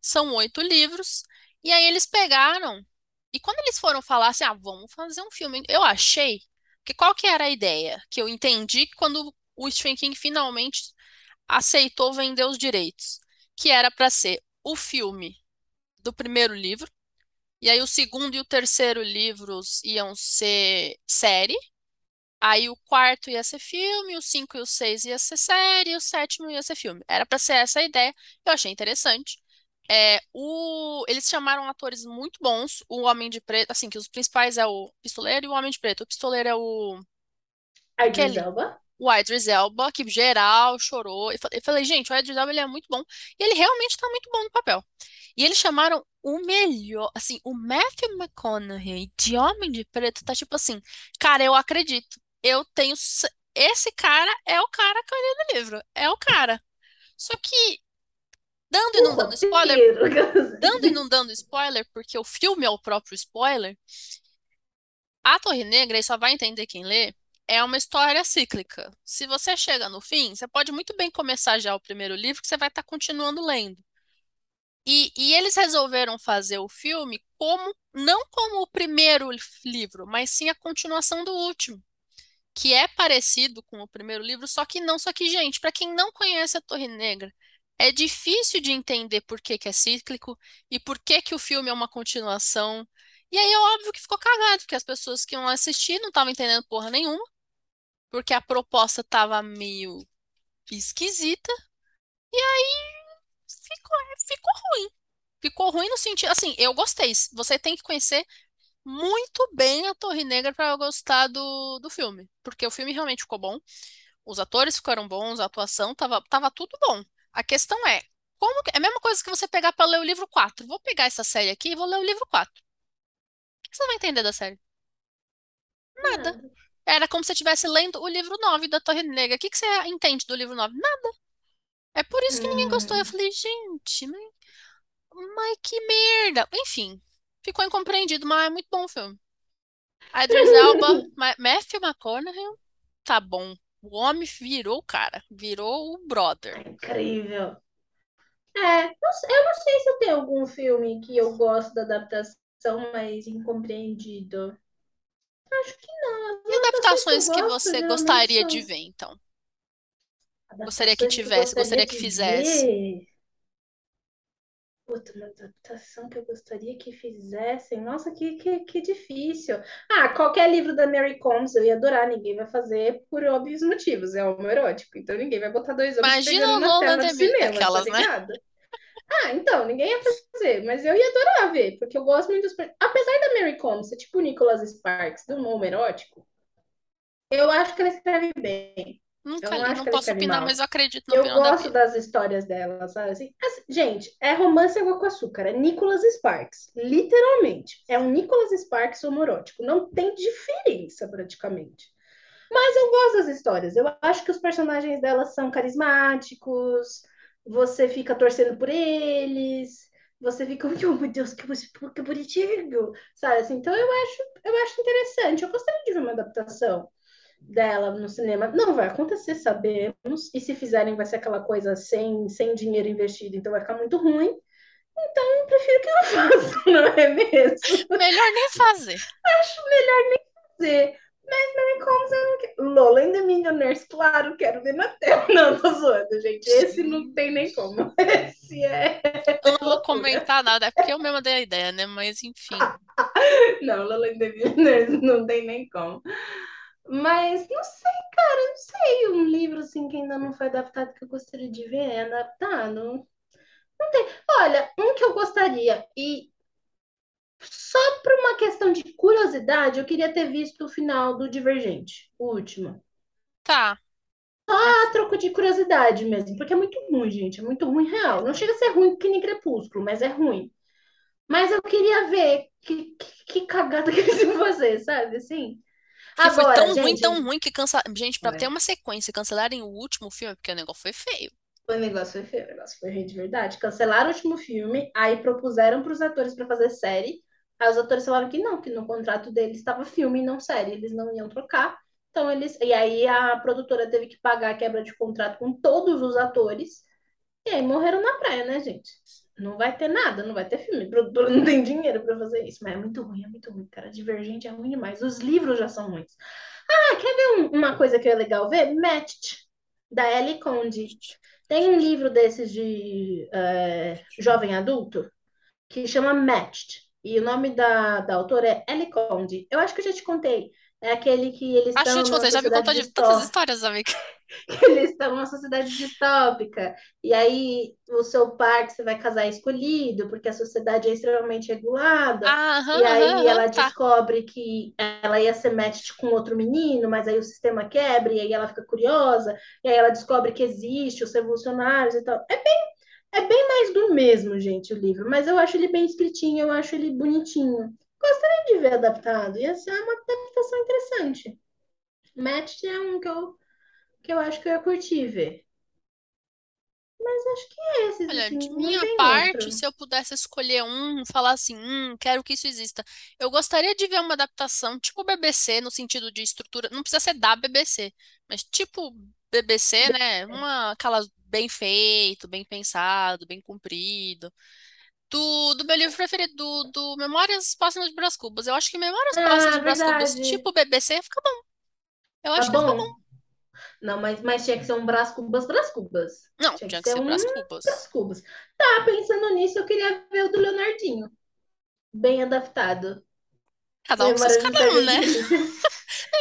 São oito livros. E aí eles pegaram. E quando eles foram falar assim, ah, vamos fazer um filme, eu achei. que qual que era a ideia? Que eu entendi quando o Stephen King finalmente aceitou vender os direitos, que era para ser o filme do primeiro livro, e aí o segundo e o terceiro livros iam ser série, aí o quarto ia ser filme, o cinco e o seis ia ser série, e o sétimo ia ser filme. Era para ser essa a ideia, eu achei interessante. É, o... Eles chamaram atores muito bons, o Homem de Preto, assim, que os principais é o Pistoleiro e o Homem de Preto. O Pistoleiro é o... Idris Elba? O Idris Elba, que geral chorou. Eu falei, gente, o Idris Elba ele é muito bom. E ele realmente tá muito bom no papel. E eles chamaram o melhor, assim, o Matthew McConaughey de Homem de Preto tá tipo assim, cara, eu acredito. Eu tenho. Esse cara é o cara que eu li no livro. É o cara. Só que. Dando e não dando spoiler. Dando e não dando spoiler, porque o filme é o próprio spoiler. A Torre Negra, só vai entender quem lê, é uma história cíclica. Se você chega no fim, você pode muito bem começar já o primeiro livro, que você vai estar continuando lendo. E, e eles resolveram fazer o filme como não como o primeiro livro, mas sim a continuação do último, que é parecido com o primeiro livro, só que não. Só que, gente, para quem não conhece a Torre Negra, é difícil de entender por que que é cíclico e por que que o filme é uma continuação. E aí é óbvio que ficou cagado, porque as pessoas que iam assistir não estavam entendendo porra nenhuma, porque a proposta tava meio esquisita, e aí ficou, ficou ruim. Ficou ruim no sentido, assim, eu gostei. Você tem que conhecer muito bem a Torre Negra para gostar do, do filme, porque o filme realmente ficou bom. Os atores ficaram bons, a atuação tava, tava tudo bom. A questão é, como é a mesma coisa que você pegar para ler o livro 4. Vou pegar essa série aqui e vou ler o livro 4. O que você vai entender da série? Nada. Nada. Era como se você estivesse lendo o livro 9 da Torre Negra. O que que você entende do livro 9? Nada. É por isso que ninguém gostou. Eu Hum. falei, gente, mas, mas que merda. Enfim, ficou incompreendido, mas é muito bom o filme. A Idris Elba, Ma- Matthew McConaughey, tá bom. O homem virou o cara, virou o brother. Incrível. É, não sei- eu não sei se eu tenho algum filme que eu gosto da adaptação, mas incompreendido. Acho que não. As E adaptações que que gosto você gostaria de são ver, então? Gostaria que adaptações que tivesse, gostaria gostaria que de fizesse. ver. Puta, uma adaptação que eu gostaria que fizessem. Nossa, que, que, que difícil. Ah, qualquer livro da Mary Combs eu ia adorar. Ninguém vai fazer por óbvios motivos. É homoerótico. Então ninguém vai botar dois homens Imagina pegando o na tela do cinema, tá aquelas, né? Ah, então, ninguém ia fazer, mas eu ia adorar ver, porque eu gosto muito dos. Apesar da Mary Combs ser tipo o Nicholas Sparks do homoerótico, eu acho que ela escreve bem. Eu Nunca não li, acho não que ela posso opinar, mal. mas eu acredito na Eu da gosto Bia. das histórias dela, sabe? Assim, assim, gente, é romance água com açúcar, é Nicholas Sparks, literalmente. É um Nicholas Sparks homoerótico, não tem diferença praticamente. Mas eu gosto das histórias, eu acho que os personagens dela são carismáticos, você fica torcendo por eles, você fica, oh meu Deus, que, que bonitinho, sabe? Assim, então eu acho, eu acho interessante, eu gostaria de ver uma adaptação dela no cinema. Não vai acontecer, sabemos. E se fizerem, vai ser aquela coisa sem, sem dinheiro investido, então vai ficar muito ruim. Então, eu prefiro que não façam, não é mesmo? Melhor nem fazer. Acho melhor nem fazer. Mas Mary Combs eu não quero. Lola and the Millionaires, claro, quero ver na tela. Não, tô zoando, gente. Esse não tem nem como. Esse é Eu não vou comentar nada, é porque eu mesma dei a ideia, né? Mas enfim. Não, Lola and the Millionaires não tem nem como. Mas não sei, cara, não sei. Um livro assim que ainda não foi adaptado que eu gostaria de ver é adaptado. Olha, um que eu gostaria, e só por uma questão de curiosidade, eu queria ter visto o final do Divergente, o último. Tá. A troco de curiosidade mesmo, porque é muito ruim, gente. É muito ruim real. Não chega a ser ruim que nem Crepúsculo, mas é ruim. Mas eu queria ver que, que, que cagada que eles iam fazer, sabe? Assim. Porque foi Agora, tão ruim, gente, tão ruim que cansa... Gente, pra ter foi. uma sequência e cancelarem o último filme, porque o negócio foi feio. O negócio foi feio, o negócio foi ruim de verdade. Cancelaram o último filme, aí propuseram para os atores para fazer série. Aí os atores falaram que não, que no contrato deles estava filme e não série, eles não iam trocar. Então eles, e aí a produtora teve que pagar a quebra de contrato com todos os atores. E aí morreram na praia, né, gente? Não vai ter nada, não vai ter filme. A produtora não tem dinheiro para fazer isso, mas é muito ruim, é muito ruim, cara. Divergente é ruim demais. Os livros já são ruins. Ah, quer ver um- uma coisa que é legal ver? Matched, da Ellie Conde. Tem um livro desses de é, jovem adulto que chama Matched. E o nome da, da autora é Ellie Conde. Eu acho que eu já te contei. É aquele que eles Acho que já estão te numa contei, já me contou de tantas histórias, amiga. Eles estão numa sociedade distópica. E aí o seu par que você vai casar é escolhido, porque a sociedade é extremamente regulada. Ah, E aham, aí aham, ela tá. descobre que ela ia ser matched com outro menino, mas aí o sistema quebra, e aí ela fica curiosa, e aí ela descobre que existe os revolucionários e tal. É bem, é bem mais do mesmo, gente, o livro, mas eu acho ele bem escritinho, eu acho ele bonitinho. Gostaria de ver adaptado, ia ser uma adaptação interessante. Matched é um que eu, que eu acho que eu ia curtir ver. Mas acho que é esses, Olha, assim, de minha parte, outro. se eu pudesse escolher um, falar assim, hum, quero que isso exista. Eu gostaria de ver uma adaptação tipo BBC, no sentido de estrutura, não precisa ser da BBC, mas tipo BBC, né? Uma, aquelas bem feito, bem pensado, bem comprido. Do, do meu livro preferido, do, do Memórias Póstumas de Brás Cubas. Eu acho que Memórias Póstumas Ah, de Brás Cubas, verdade. tipo BBC, fica bom. Eu Tá acho que bom. bom? Não, mas, mas tinha que ser um Brás Cubas, Brás Cubas. Não, Tinha que tinha que ser ser um Brás Cubas. Brás Cubas. Tá, pensando nisso, eu queria ver o do Leonardinho. Bem adaptado. Cada um com seus cada um, né?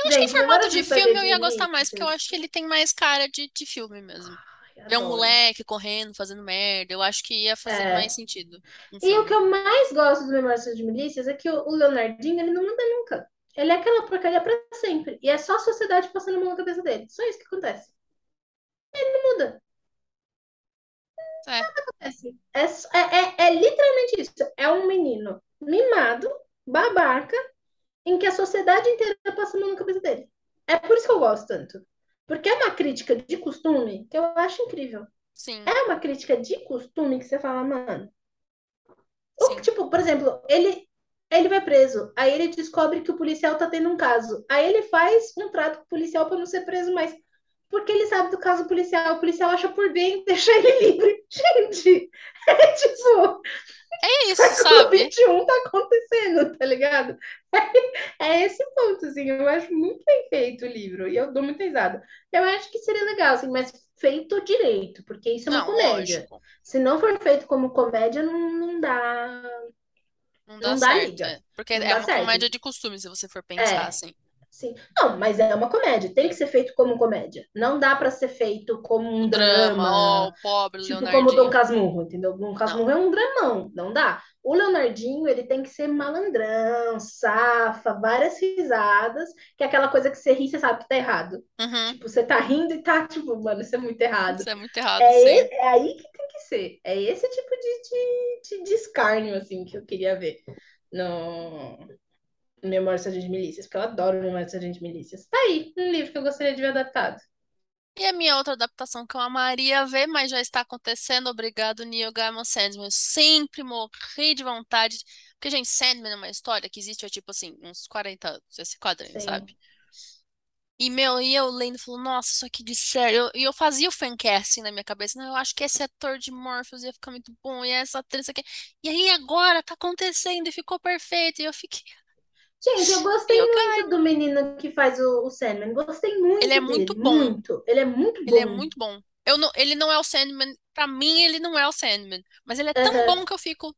Eu acho que em formato de filme eu ia gostar mais, porque eu acho que ele tem mais cara de, de filme mesmo. Ver um moleque correndo, fazendo merda, eu acho que ia fazer mais É. sentido um E o que eu mais gosto do Memórias de Milícias é que o, Leonardinho, ele não muda nunca. Ele é aquela porcaria pra sempre. E é só a sociedade passando a mão na cabeça dele. Só isso que acontece. Não muda. É, Acontece. É, é, é, é literalmente isso. É um menino mimado, babaca, em que a sociedade inteira passa a mão na cabeça dele. É por isso que eu gosto tanto. Porque é uma crítica de costume que eu acho incrível. sim, É uma crítica de costume que você fala, mano. Tipo, por exemplo, ele, ele vai preso. Aí ele descobre que o policial tá tendo um caso. Aí ele faz um trato com o policial pra não ser preso mais. Porque ele sabe do caso policial. O policial acha por bem deixar ele livre. Gente, é tipo, É isso, sabe? XXI tá acontecendo, tá ligado? É, é esse ponto, assim. Eu acho muito bem feito o livro. E eu dou muita risada. Eu acho que seria legal, assim, mas feito direito. Porque isso é uma Não, comédia. lógico. Se não for feito como comédia, não, não dá. Não dá Não dá certo, liga. é. Porque Não é uma certo. comédia de costume, se você for pensar É, assim. Sim. Não, mas é uma comédia. Tem que ser feito como comédia. Não dá pra ser feito como Um um drama, ó, drama, pobre tipo como o Dom Leonardinho. Casmurro, entendeu? Dom Não. Casmurro é um dramão. Não dá. O Leonardinho, ele tem que ser malandrão, safa, várias risadas, que é aquela coisa que você ri, você sabe que tá errado. Uhum. Tipo, você tá rindo e tá, tipo, mano, isso é muito errado. Isso é muito errado, É, sim. e- é aí que tem que ser. É esse tipo de, de, de escárnio, assim, que eu queria ver no Memórias de Milícias, porque eu adoro Memórias de Milícias. Tá aí, um livro que eu gostaria de ver adaptado. E a minha outra adaptação que eu amaria ver, mas já está acontecendo, obrigado, Neil Gaiman Sandman. Eu sempre morri de vontade. Porque, gente, Sandman é uma história que existe há, tipo assim, uns 40 anos, esse quadrinho, Sim. sabe? E, meu, e eu lendo, falo, nossa, isso aqui de sério. E eu, eu fazia o fancasting na minha cabeça. Não, eu acho que esse ator de Morpheus ia ficar muito bom, e essa atriz aqui. E aí agora tá acontecendo e ficou perfeito. E eu fiquei. Gente, eu gostei Neil muito do menino que faz o, o Sandman. Gostei Ele é muito muito dele, bom. muito. Ele é muito Ele é bom. muito bom. Eu não, ele não é o Sandman. Pra mim, ele não é o Sandman. Mas ele é tão Aham. bom que eu fico.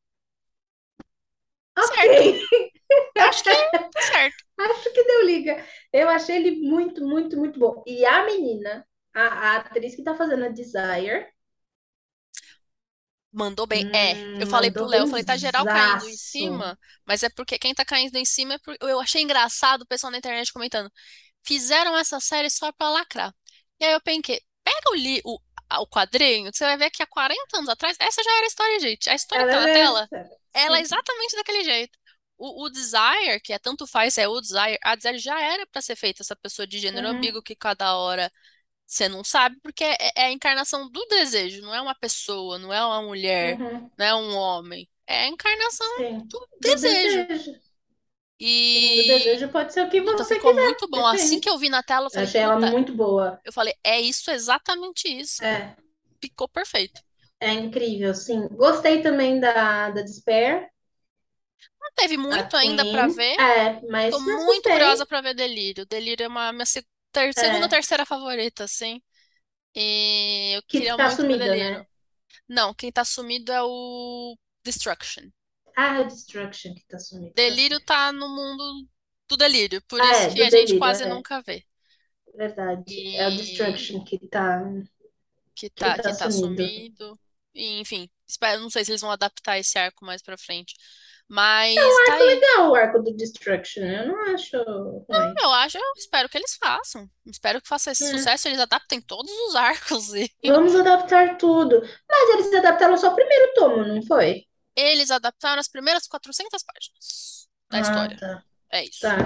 Ok, Certo. Eu acho que tá certo. acho que deu liga. Eu achei ele muito, muito, muito bom. E a menina, a, a atriz que tá fazendo a Desire, Mandou bem. É, eu hum, falei pro Léo, eu falei, tá geral caindo em cima, mas é porque quem tá caindo em cima é por... Eu achei engraçado o pessoal na internet comentando. Fizeram essa série só pra lacrar. E aí eu pensei, pega o, li... o, o quadrinho, que você vai ver que há 40 anos atrás, essa já era a história, gente. A história Ela tá na é tela, essa. ela é exatamente daquele jeito. O, o Desire, que é tanto faz, é o Desire, a Desire já era pra ser feita essa pessoa de gênero Uhum, ambíguo que cada hora você não sabe, porque é, é a encarnação do desejo, não é uma pessoa, não é uma mulher, uhum, não é um homem. É a encarnação sim. do Do desejo. desejo. Sim, o E, desejo pode ser o que puta, você ficou quiser, muito bom. Assim que eu vi na tela, eu Eu falei, achei ela muito boa. eu falei, é isso, exatamente isso. É, Ficou perfeito. é incrível, sim. Gostei também da, da Despair, Não teve muito ainda pra Queen. ver. É, Tô mas, mas muito curiosa gostei. pra ver Delírio. Delírio é uma minha ter- segunda ou É, terceira favorita, assim. E eu que queria tá muito ver sumido, né? Delírio. Não, quem tá sumido é o Destruction. Ah, é o Destruction que tá sumido, Delírio tá no mundo do delírio, por Ah, isso é, que do a gente delírio, quase é. nunca vê. Verdade. É o E Destruction que tá, que que tá, tá que tá sumido. sumido. E, enfim, espero, não sei se eles vão adaptar esse arco mais pra frente. Mas tá Arco aí. legal, o arco do Destruction. Eu não acho ruim. Eu acho, eu espero que eles façam. Espero que faça esse É. sucesso, eles adaptem todos os arcos. E Vamos adaptar tudo. Mas eles adaptaram só o primeiro tomo, não foi? eles adaptaram as primeiras 400 páginas da Ah, história. tá. É isso. Tá.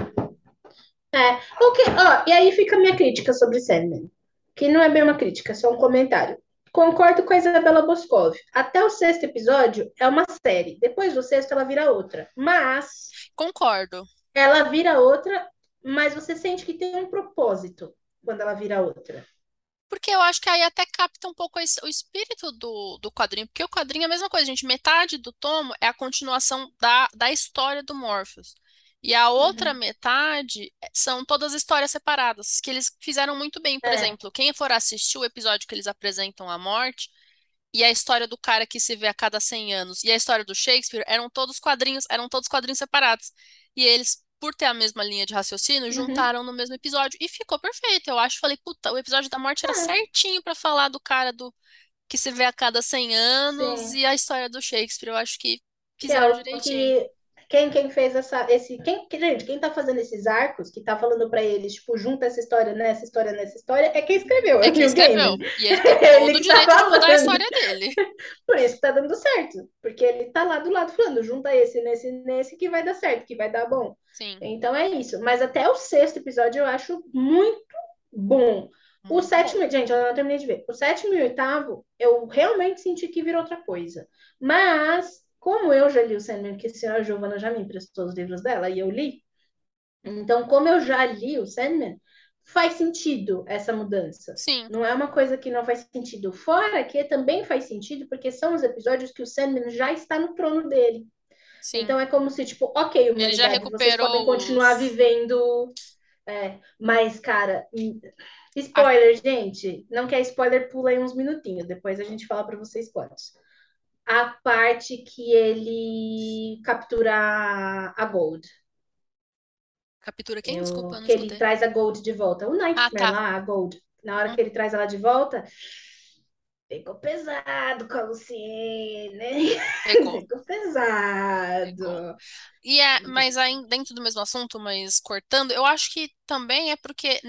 É. Ok, ó, e aí fica a minha crítica sobre Sandman. Que não é bem uma crítica, é só um comentário. Concordo com a Isabela Boscov. Até o sexto episódio é uma série. Depois do sexto ela vira outra. Mas Concordo. ela vira outra, mas você sente que tem um propósito quando ela vira outra. Porque eu acho que aí até capta um pouco esse- o espírito do, do quadrinho. Porque o quadrinho é a mesma coisa, gente. Metade do tomo é a continuação da, da história do Morpheus. E a outra Uhum. metade são todas histórias separadas, que eles fizeram muito bem. Por É. exemplo, quem for assistir o episódio que eles apresentam a morte e a história do cara que se vê a cada 100 anos e a história do Shakespeare eram todos quadrinhos, eram todos quadrinhos separados. E eles, por ter a mesma linha de raciocínio, Uhum. juntaram no mesmo episódio e ficou perfeito. Eu acho, falei, puta, o episódio da morte era É. certinho pra falar do cara do que se vê a cada 100 anos Sim. e a história do Shakespeare. Eu acho que é fizeram o direitinho. que. Quem, quem fez essa. Esse, quem, que- gente, quem tá fazendo esses arcos, que tá falando pra eles, tipo, junta essa história nessa história nessa história, é quem escreveu, é É o quem escreveu. E ele tem Ele todo o que tá direito de mudar a história dele. Por isso que tá dando certo. Porque ele tá lá do lado falando, junta esse nesse nesse que vai dar certo, que vai dar bom. Sim, Então é isso. Mas até o sexto episódio eu acho muito bom. O sétimo, gente, eu não terminei de ver. O sétimo e o oitavo, eu realmente senti que virou outra coisa. Mas, como eu já li o Sandman, que a senhora Giovanna já me emprestou os livros dela e eu li, então, como eu já li o Sandman, faz sentido essa mudança. Sim, Não é uma coisa que não faz sentido. Fora que também faz sentido, porque são os episódios que o Sandman já está no trono dele. sim. Então é como se, tipo, ok, Ele já humanidade, vocês podem recuperou continuar os. vivendo. é, mas, cara, spoiler, gente. Não quer spoiler, pula aí uns minutinhos. Depois a gente fala pra vocês quantos. A parte que ele captura a Gold. captura quem? Desculpa, Eu, que ele escutei. traz a Gold de volta. O Ah, Nightmare tá. lá, a Gold. Na hora Hum, que ele traz ela de volta, ficou pesado com a Luciene. Ficou pegou. pesado. E é, mas aí, dentro do mesmo assunto, mas cortando, eu acho que também é porque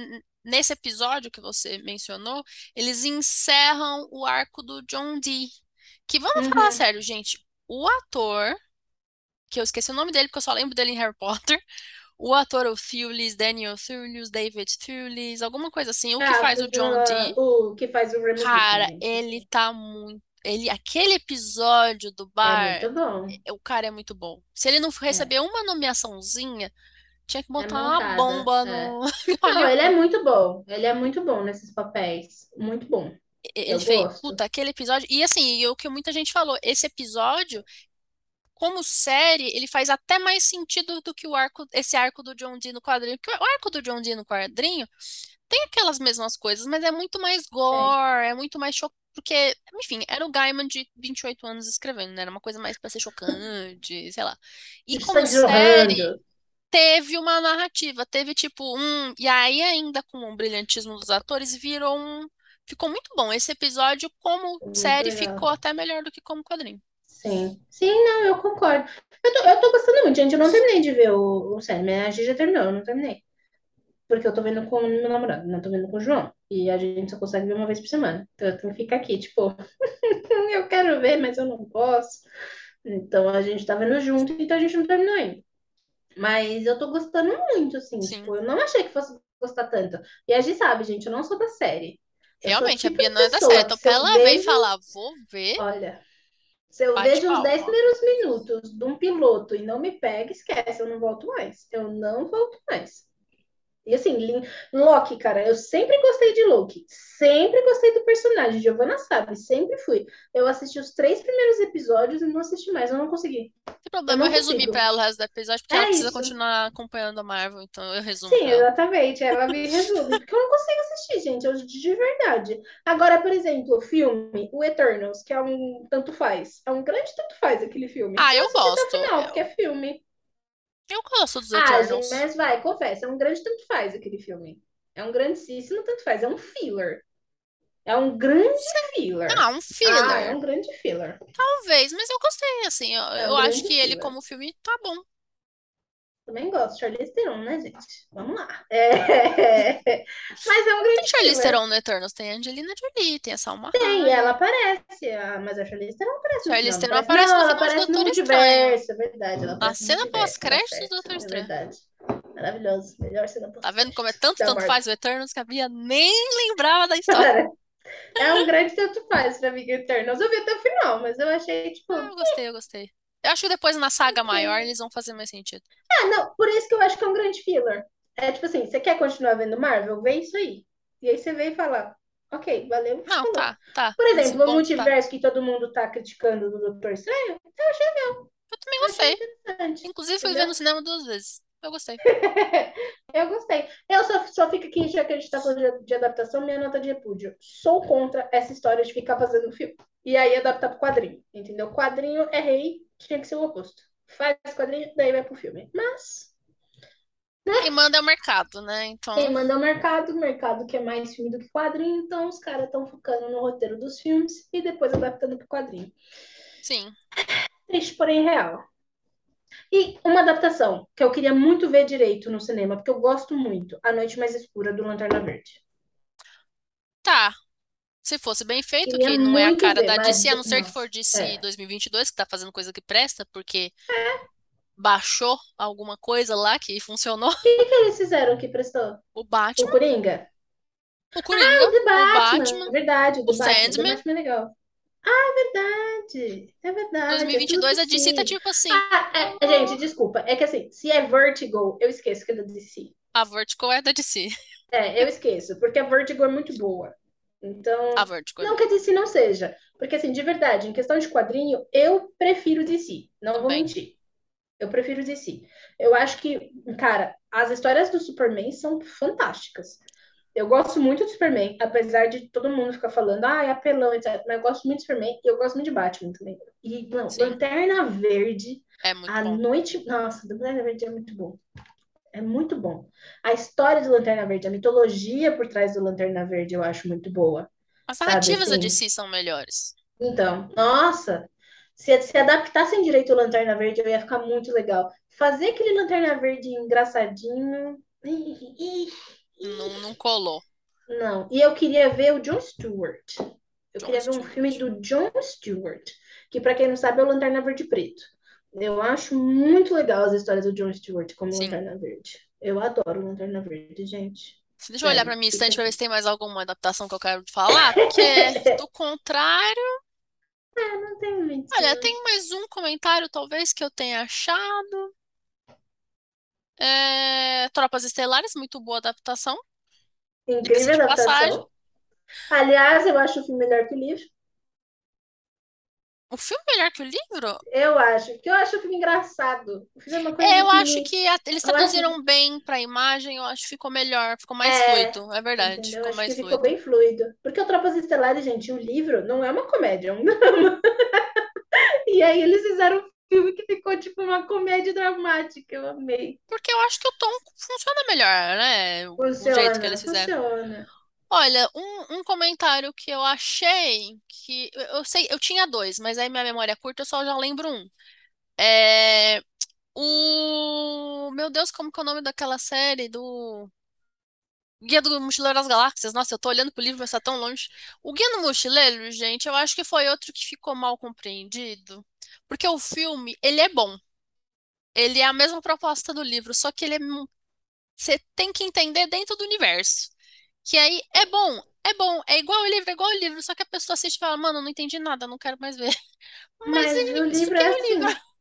nesse episódio que você mencionou, eles encerram o arco do John Dee. Que vamos falar Uhum. sério, gente. O ator, que eu esqueci o nome dele porque eu só lembro dele em Harry Potter. O ator, o Thewlis, Daniel Thewlis, David Thewlis, alguma coisa assim. O que Ah, faz o John Dee, o que faz o Remus cara, ele tá muito. Ele, aquele episódio do É bar, muito bom. é- o cara é muito bom. Se ele não É, receber uma nomeaçãozinha, tinha que é botar uma mancada. bomba É. no Não, ele é muito bom. Ele é muito bom nesses papéis. Muito bom. Ele Eu fez, gosto. puta, aquele episódio. E assim, e o que muita gente falou, esse episódio, como série, ele faz até mais sentido do que o arco, esse arco do John Dee no quadrinho. Porque o arco do John Dee no quadrinho tem aquelas mesmas coisas, mas é muito mais gore, é muito mais chocante. Porque, enfim, era o Gaiman de 28 anos escrevendo, né? Era uma coisa mais pra ser chocante, sei lá. E como sangue série, teve uma narrativa, teve tipo um. E aí, ainda com o brilhantismo dos atores, virou um. Ficou muito bom. Esse episódio, como Muito série, ficou legal. até melhor do que como quadrinho. Sim. Sim, não, eu concordo. Eu tô, eu tô gostando muito, gente. Eu não terminei de ver o, o Sandman. A gente já terminou, eu não terminei. Porque eu tô vendo com o meu namorado, não tô vendo com o João. E a gente só consegue ver uma vez por semana. Então eu tenho que ficar aqui, tipo, eu quero ver, mas eu não posso. Então a gente tá vendo junto, então a gente não terminou ainda. Mas eu tô gostando muito, assim, Sim. tipo, eu não achei que fosse gostar tanto. E a gente sabe, gente, eu não sou da série. Eu Realmente, a Bia não é da série. Então, pra eu ela vejo, falar, vou ver, olha, se eu bate vejo uns 10 palma. primeiros minutos de um piloto e não me pega, esquece, eu não volto mais. Eu não volto mais. E assim, Loki, cara, eu sempre gostei de Loki. Sempre gostei do personagem. Giovanna sabe, sempre fui. Eu assisti os três primeiros episódios e não assisti mais, eu não consegui. Tem Eu problema, eu não resumi pra ela o resto do episódio, porque ela É precisa isso. continuar acompanhando a Marvel, então eu resumo Sim, pra ela. exatamente. Ela me resume. Porque eu não consigo assistir, gente, eu, de verdade. Agora, por exemplo, o filme, o Eternals, que é um tanto faz. É um grande tanto faz aquele filme. Ah, Eu eu gosto. final, porque Eu, é filme. eu gosto dos Ah, Eternals. mas vai, confessa, é um grande tanto faz aquele filme. É um grandíssimo tanto faz. É um filler. É um grande filler. Ah, um Ah, é filler. um grande filler. Talvez, mas eu gostei, assim. Eu, É eu um acho grande que ele, filler. como filme, tá bom. Também gosto. Charlize Theron, né, gente? Vamos lá. É... Mas é um Não tem grande Charlize. Theron no Eternals, tem a Angelina Jolie, tem a Salma Tem, ela aparece, ah, mas a Charlize Theron aparece no Charlize Theron aparece, não, no ela aparece no multiverso, é verdade. No cena pós-créditos do. Doutor É Estranho. verdade. Maravilhoso. Melhor cena Tá vendo como é tanto, tanto faz o Eternals que a Bia nem lembrava da história. É um grande tanto faz pra mim Eternals. Eu vi até o final, mas eu achei, tipo, Ah, eu gostei, eu gostei. Eu acho que depois na saga maior ok. eles vão fazer mais sentido. Ah, não, por isso que eu acho que é um grande filler. É tipo assim, você quer continuar vendo Marvel? Vê isso aí. E aí você vê e fala, ok, valeu, Não, falou. tá, tá. Por exemplo, o tá. multiverso que todo mundo tá criticando do Doutor Estranho, eu achei legal. Eu também gostei. Inclusive fui ver no cinema duas vezes. eu gostei. Eu gostei. Eu só, só fico aqui, já que a gente tá falando de, de adaptação, minha nota de repúdio. Sou contra essa história de ficar fazendo filme. E aí adaptar pro quadrinho, entendeu? Quadrinho é rei, tinha que ser o oposto. Faz quadrinho, daí vai pro filme. Mas Quem manda é o mercado, né? Então, quem manda é o mercado, o mercado quer mais filme do que quadrinho, então os caras estão focando no roteiro dos filmes e depois adaptando pro quadrinho. sim. Triste, porém real. E uma adaptação que eu queria muito ver direito no cinema, porque eu gosto muito, A Noite Mais Escura do Lanterna Verde. Tá. Se fosse bem feito, Queria que não é a cara ver, da DC, a não ser que for DC é. 2022, que tá fazendo coisa que presta, porque baixou alguma coisa lá que funcionou. O que que eles fizeram que prestou? O O Batman, Coringa? o Ah, Coringa, o The o Batman, Batman, é verdade, o o Batman. O Sandman. Batman é legal. Ah, é verdade. É verdade, é tudo 2022 a DC tá DC. tipo assim, Ah, é, gente, desculpa. É que assim, se é Vertigo, eu esqueço que é da DC. a Vertigo é da DC. É, eu esqueço, porque a Vertigo é muito boa. A Então, Vertigo é não que a DC não seja. Porque, assim, de verdade, em questão de quadrinho, eu prefiro DC. Não vou também. mentir. Eu prefiro DC. Eu acho que, cara, as histórias do Superman são fantásticas. Eu gosto muito do Superman, apesar de todo mundo ficar falando, ah, é apelão, etc. Mas eu gosto muito do Superman e eu gosto muito de Batman também. E, não, Sim, Lanterna Verde, é muito a bom. noite. Nossa, Lanterna Verde é muito bom. É muito bom. A história do Lanterna Verde, a mitologia por trás do Lanterna Verde, eu acho muito boa. As Sabe narrativas da assim? DC são melhores. Então, nossa, se, se adaptassem direito o Lanterna Verde, eu ia ficar muito legal. Fazer aquele Lanterna Verde engraçadinho. Não, não colou. Não. E eu queria ver o Jon Stewart. Eu Jon queria ver um filme do Jon Stewart, que pra quem não sabe é o Lanterna Verde Preto. Eu acho muito legal as histórias do Jon Stewart como Sim. Lanterna Verde. Eu adoro Lanterna Verde, gente. Deixa eu olhar pra minha estante pra ver se tem mais alguma adaptação que eu quero falar, porque do contrário, Não tem muito. olha, tem mais um comentário talvez que eu tenha achado. É, Tropas Estelares, muito boa adaptação, Incrível de passagem. adaptação. Aliás, eu acho o filme melhor que o livro. O filme é melhor que o livro? Eu acho. Que eu acho o filme engraçado. O filme é uma coisa É, eu acho que. que a- eles Eu acho que. traduziram bem pra imagem, eu acho que ficou melhor, ficou mais É. fluido, é verdade, ficou que mais ficou fluido. bem fluido. Porque o Tropas Estelares, gente, o livro não é uma comédia, é um drama. E aí eles fizeram um filme que ficou tipo uma comédia dramática. Eu amei. Porque eu acho que o tom funciona melhor, né? O, o jeito que Funciona, eles fizeram. funciona. Olha, um, um comentário que eu achei que eu, eu sei, eu tinha dois, mas aí minha memória é curta, eu só já lembro um. É o meu Deus, como que é o nome daquela série do Guia do Mochileiro das Galáxias? Nossa, eu tô olhando pro livro, mas tá tão longe. O Guia do Mochileiro, gente, eu acho que foi outro que ficou mal compreendido, porque o filme, ele é bom. Ele é a mesma proposta do livro, só que ele é você tem que entender dentro do universo. Que aí é bom, é bom, é igual o livro, é igual o livro, só que a pessoa assiste e fala, mano, não entendi nada, não quero mais ver. Mas Mas ele, o livro é é o livro. assim.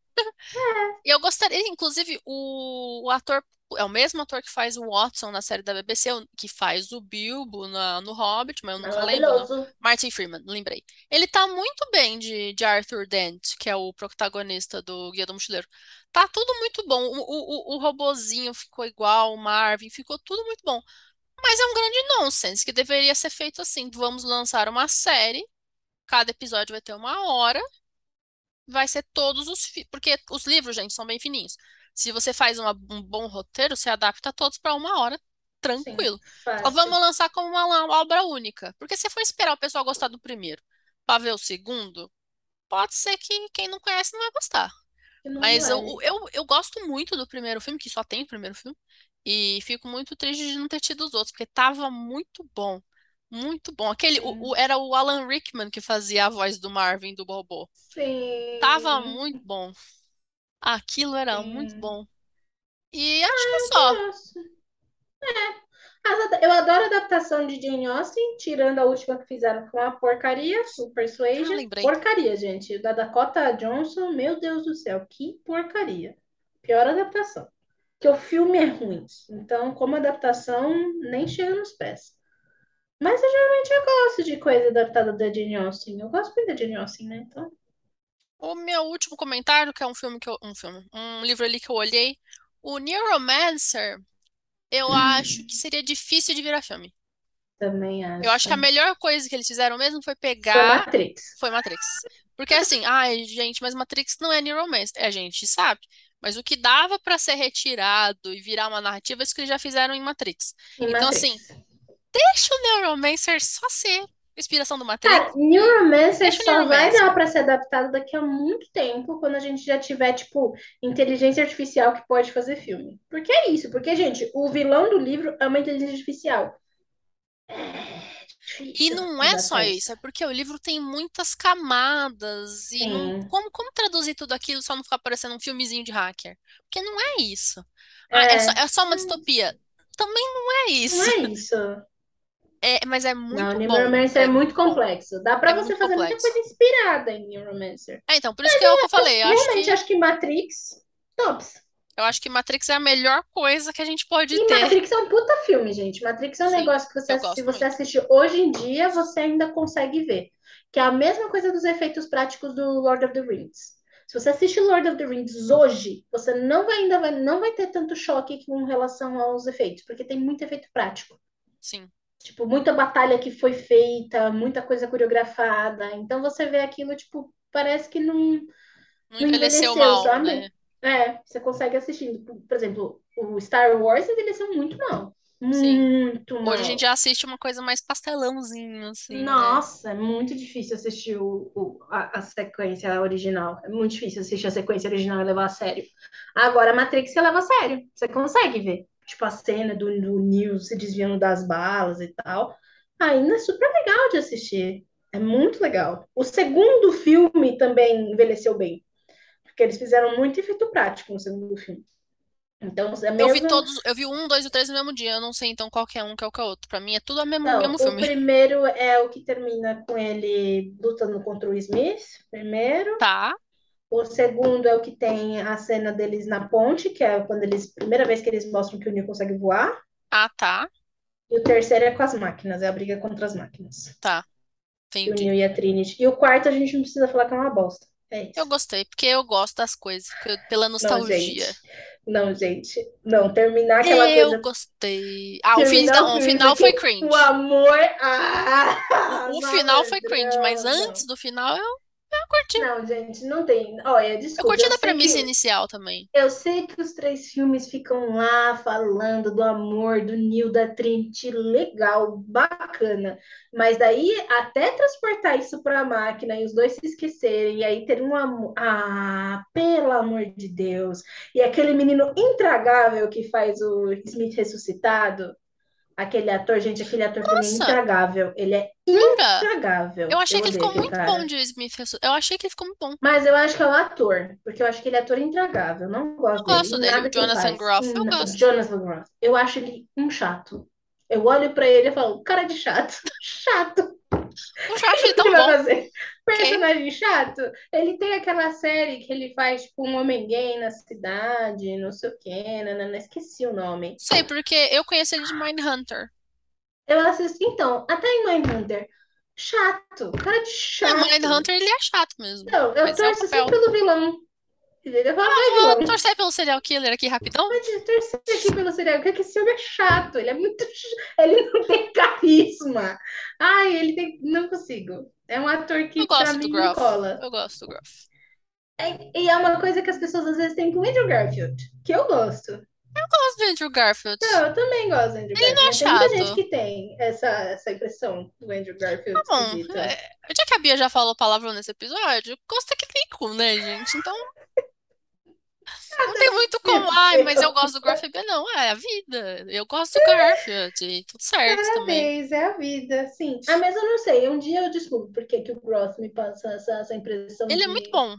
E eu gostaria, inclusive, o, o ator, é o mesmo ator que faz o Watson na série da BBC, que faz o Bilbo na- no Hobbit, mas eu nunca lembro, não. Martin Freeman, lembrei. Ele tá muito bem de, de Arthur Dent, que é o protagonista do Guia do Mochileiro. Tá tudo muito bom. O, o, o o robozinho ficou igual, o Marvin, ficou tudo muito bom. Mas é um grande nonsense que deveria ser feito assim. Vamos lançar uma série, cada episódio vai ter uma hora, vai ser todos os. Porque os livros, gente, são bem fininhos. Se você faz uma- um bom roteiro, você adapta todos para uma hora, Sim, tranquilo. Só fácil. vamos lançar como uma la- obra única. Porque se for esperar o pessoal gostar do primeiro para ver o segundo, pode ser que quem não conhece não vai gostar. Não Mas eu, eu, eu gosto muito do primeiro filme, que só tem o primeiro filme. E fico muito triste de não ter tido os outros, porque tava muito bom. Muito bom. Aquele, o, o- era o Alan Rickman que fazia a voz do Marvin do. Tava Sim. muito bom. Aquilo era muito Sim. bom. E acho que é só. Nossa. As ada- Eu adoro a adaptação de Jane Austen, tirando a última que fizeram com a porcaria, o Ah, Persuasion. lembrei. Porcaria, gente. Da Dakota Johnson, meu Deus do céu, que porcaria. Pior adaptação. Porque o filme é ruim. Então, como adaptação, nem chega nos pés. Mas eu geralmente eu gosto de coisa adaptada da Jane Austen. Eu gosto muito da Jane Austen, né? Então, O meu último comentário, que é um filme que eu, um filme, um livro ali que eu olhei, O Neuromancer, eu acho que seria difícil de virar filme. Também Eu acho acho. que a melhor coisa que eles fizeram mesmo foi Foi pegar. Matrix. Foi Matrix. Porque assim, ai, gente, mas Matrix não é Neuromancer. É, a gente sabe. Mas o que dava pra ser retirado e virar uma narrativa, é isso que eles já fizeram em Matrix. Em Então, assim, Matrix. deixa o Neuromancer só ser inspiração do Cara, Matrix. Neuromancer Deixa o só vai Neuromancer. dar pra ser adaptado daqui a muito tempo, quando a gente já tiver, tipo, inteligência artificial que pode fazer filme. Porque é isso, porque, gente, o vilão do livro é uma inteligência artificial. É E não é só isso, é porque o livro tem muitas camadas e não, como, como traduzir tudo aquilo só não ficar parecendo um filmezinho de hacker? Porque não é isso. Ah, é só, É, é só uma distopia. Também não é não isso. é isso. É, mas é Não, muito bom. Neuromancer é É muito complexo. Dá pra É você fazer muita complexo. coisa inspirada em Neuromancer. É, então, por isso que é que eu falei. Eu acho Realmente, que, acho que Matrix, tops. Eu acho que Matrix é a melhor coisa que a gente pode E ter. Matrix é um puta filme, gente. Matrix é um Sim, negócio que você, se você assistir hoje em dia, você ainda consegue ver. Que é a mesma coisa dos efeitos práticos do Lord of the Rings. Se você assiste Lord of the Rings hoje, você não vai ainda vai, não vai ter tanto choque com relação aos efeitos, porque tem muito efeito prático. Sim. Tipo, muita batalha que foi feita, muita coisa coreografada. Então você vê aquilo, tipo, parece que não, Não não envelheceu envelheceu, mal, sabe? né? É, você consegue assistindo. Por exemplo, o Star Wars envelheceu muito mal. Sim. Muito Hoje a gente mal. já assiste uma coisa mais pastelãozinho, assim, né? Nossa, é muito difícil assistir o, o- a, a sequência original. É muito difícil assistir a sequência original e levar a sério. Agora, a Matrix você leva a sério. Você consegue ver. Tipo, a cena do, do Neo se desviando das balas e tal. Ainda é super legal de assistir. É muito legal. O segundo filme também envelheceu bem. Porque eles fizeram muito efeito prático no segundo filme. Então, é Eu vi mesmo. todos, eu vi o um, dois e o três no mesmo dia. Eu não sei então qual que é um, qual que é o outro. Pra mim é tudo o mesmo, Não, mesmo o filme. primeiro é o que termina com ele lutando contra o Smith, primeiro. Tá, O segundo é o que tem a cena deles na ponte, que é quando eles, primeira vez que eles mostram que o Neo consegue voar. ah, tá, E o terceiro é com as máquinas, é a briga contra as máquinas. tá. E o Entendi. Neo e a Trinity. E o quarto a gente não precisa falar que é uma bosta. É Eu isso. gostei, porque eu gosto das coisas, eu- pela Não, nostalgia. gente. Não, gente. Não, terminar aquela Eu coisa. gostei. Ah, o, Terminar não, o final foi cringe. o amor. Ah, O, final foi cringe, mas antes não. do final eu, eu curti. Não, gente, não tem. Olha, Eu desculpa, curti eu da sei premissa que inicial também. eu sei que os três filmes ficam lá falando do amor do Neil da Trinity, legal, bacana. Mas daí até transportar isso para a máquina e os dois se esquecerem e aí ter um amor, ah, pelo amor de Deus. E aquele menino intragável que faz o Smith ressuscitado, aquele ator, gente, aquele ator também é intragável. Ele é jura? intragável. Eu achei Eu que ele ficou muito bom cara. de Smith. Eu achei que ele ficou muito bom. Mas eu acho que é o ator, porque eu acho que ele é ator intragável. Não Eu gosto dele gosto dele. O nada que ele Jonathan. Groff, eu N- gosto. Jonathan Groff. Eu acho ele um chato. Eu olho pra ele e falo, cara de chato. Chato. Eu já O achei que tão bom. fazer? Personagem chato? Ele tem aquela série que ele faz, tipo, um homem gay na cidade, não sei o quê, nanana, esqueci o nome. Sei, porque eu conheci ele de Mindhunter. Eu assisto, então, até em Mindhunter. Chato. Cara de É, chato. Mindhunter ele é chato mesmo. Não, eu Mas é torço sempre papel. pelo vilão. Eu Vou vilão. torcer pelo serial killer aqui rapidão. Pode torcer aqui pelo serial, porque esse homem é chato, ele é muito. Ele não tem carisma. Ai, ele tem. Não consigo. É um ator Eu que pra gosto do mim não cola. Eu gosto do Groff. É- e é uma coisa que as pessoas às vezes têm com o Andrew Garfield, que eu gosto. Eu gosto do Andrew Garfield. Não, eu também gosto do Andrew Ele não Garfield, é mas tem muita gente chato. que tem essa, essa impressão do Andrew Garfield Tá bom. É, já que a Bia já falou palavrão nesse episódio, gosto é que tem cu, né, gente? Então não tem muito como. Ai, mas eu gosto do Garfield. Não, é a vida. Eu gosto do Garfield. Tudo certo também. Parabéns, é a vida, sim. Ah, mas eu não sei, um dia eu descubro por que que o Groff me passa essa, essa impressão Ele é muito bom.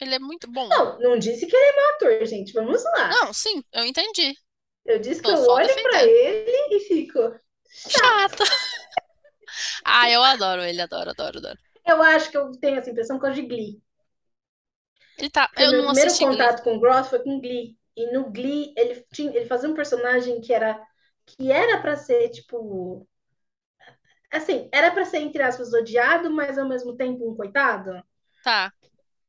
Ele é muito bom. Não, não disse que ele é mau ator, gente. Vamos lá. Não, sim, eu entendi. Eu disse que Tô eu só olho pra defendendo. ele e fico. Chato. Ah, eu adoro ele, adoro, adoro, adoro. Eu acho que eu tenho essa impressão por causa de Glee. Ele tá. Eu meu não primeiro Glee. contato com o Gross foi com Glee. E no Glee ele tinha, ele fazia um personagem que era que era pra ser tipo assim, era pra ser entre aspas odiado, mas ao mesmo tempo um coitado. Tá.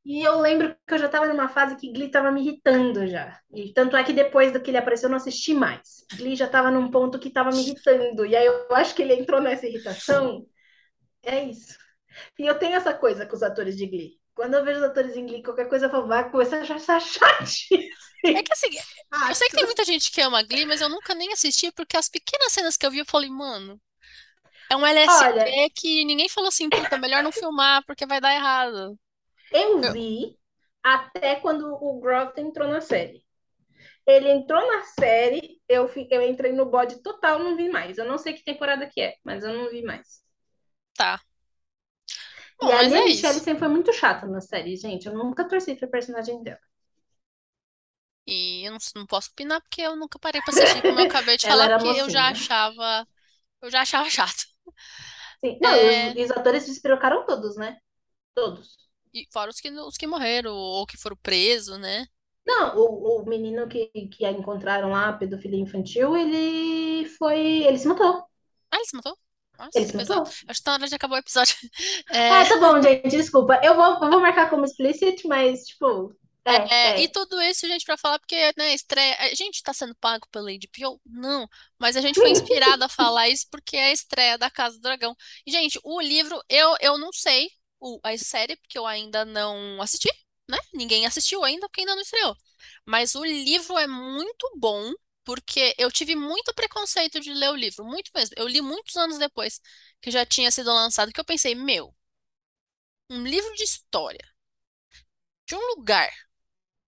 E eu lembro que eu já tava numa fase que Glee tava me irritando já. E tanto é que depois do que ele apareceu, eu não assisti mais. Glee já tava num ponto que tava me irritando. E aí eu acho que ele entrou nessa irritação. É isso. E eu tenho essa coisa com os atores de Glee. Quando eu vejo os atores em Glee, qualquer coisa eu falo, vai começar a achar chatíssimo. É que assim, eu sei que tem muita gente que ama Glee, mas eu nunca nem assisti, porque as pequenas cenas que eu vi, eu falei, mano, é um LSD Olha, que ninguém falou assim, puta, melhor não filmar, porque vai dar errado. eu Eu- vi até quando o Groff entrou na série. Ele entrou na série, eu, fi- eu entrei no bode total, não vi mais. Eu não sei que temporada que é, mas eu não vi mais. Tá. E Bom, a mas é Lea Michele isso. sempre foi muito chata na série, gente. Eu nunca torci pra personagem dela. E eu não, não posso opinar porque eu nunca parei pra assistir, como eu acabei de falar, porque eu já achava, eu já achava chato. Sim. Não, e os, É, e os atores se despirocaram todos, né? Todos. e fora os que, os que morreram ou que foram presos, né? Não, o, o menino que, que a encontraram lá, pedofilia infantil, ele foi. Ele se matou. Ah, ele se matou? Ele Nossa, pesado. Acho que tá na hora de acabar o episódio. É, É, tá bom, gente, desculpa. Eu vou, eu vou marcar como explicit, mas, tipo, é, É, e é. tudo isso, gente, pra falar, porque, né, estreia. A gente tá sendo pago pela HBO? Não. Mas a gente foi inspirado a falar isso porque é a estreia da Casa do Dragão. E, gente, o livro, eu, eu não sei o, a série, porque eu ainda não assisti, né? Ninguém assistiu ainda, porque ainda não estreou. Mas o livro é muito bom, porque eu tive muito preconceito de ler o livro, muito mesmo. Eu li muitos anos depois que já tinha sido lançado, que eu pensei, meu, um livro de história de um lugar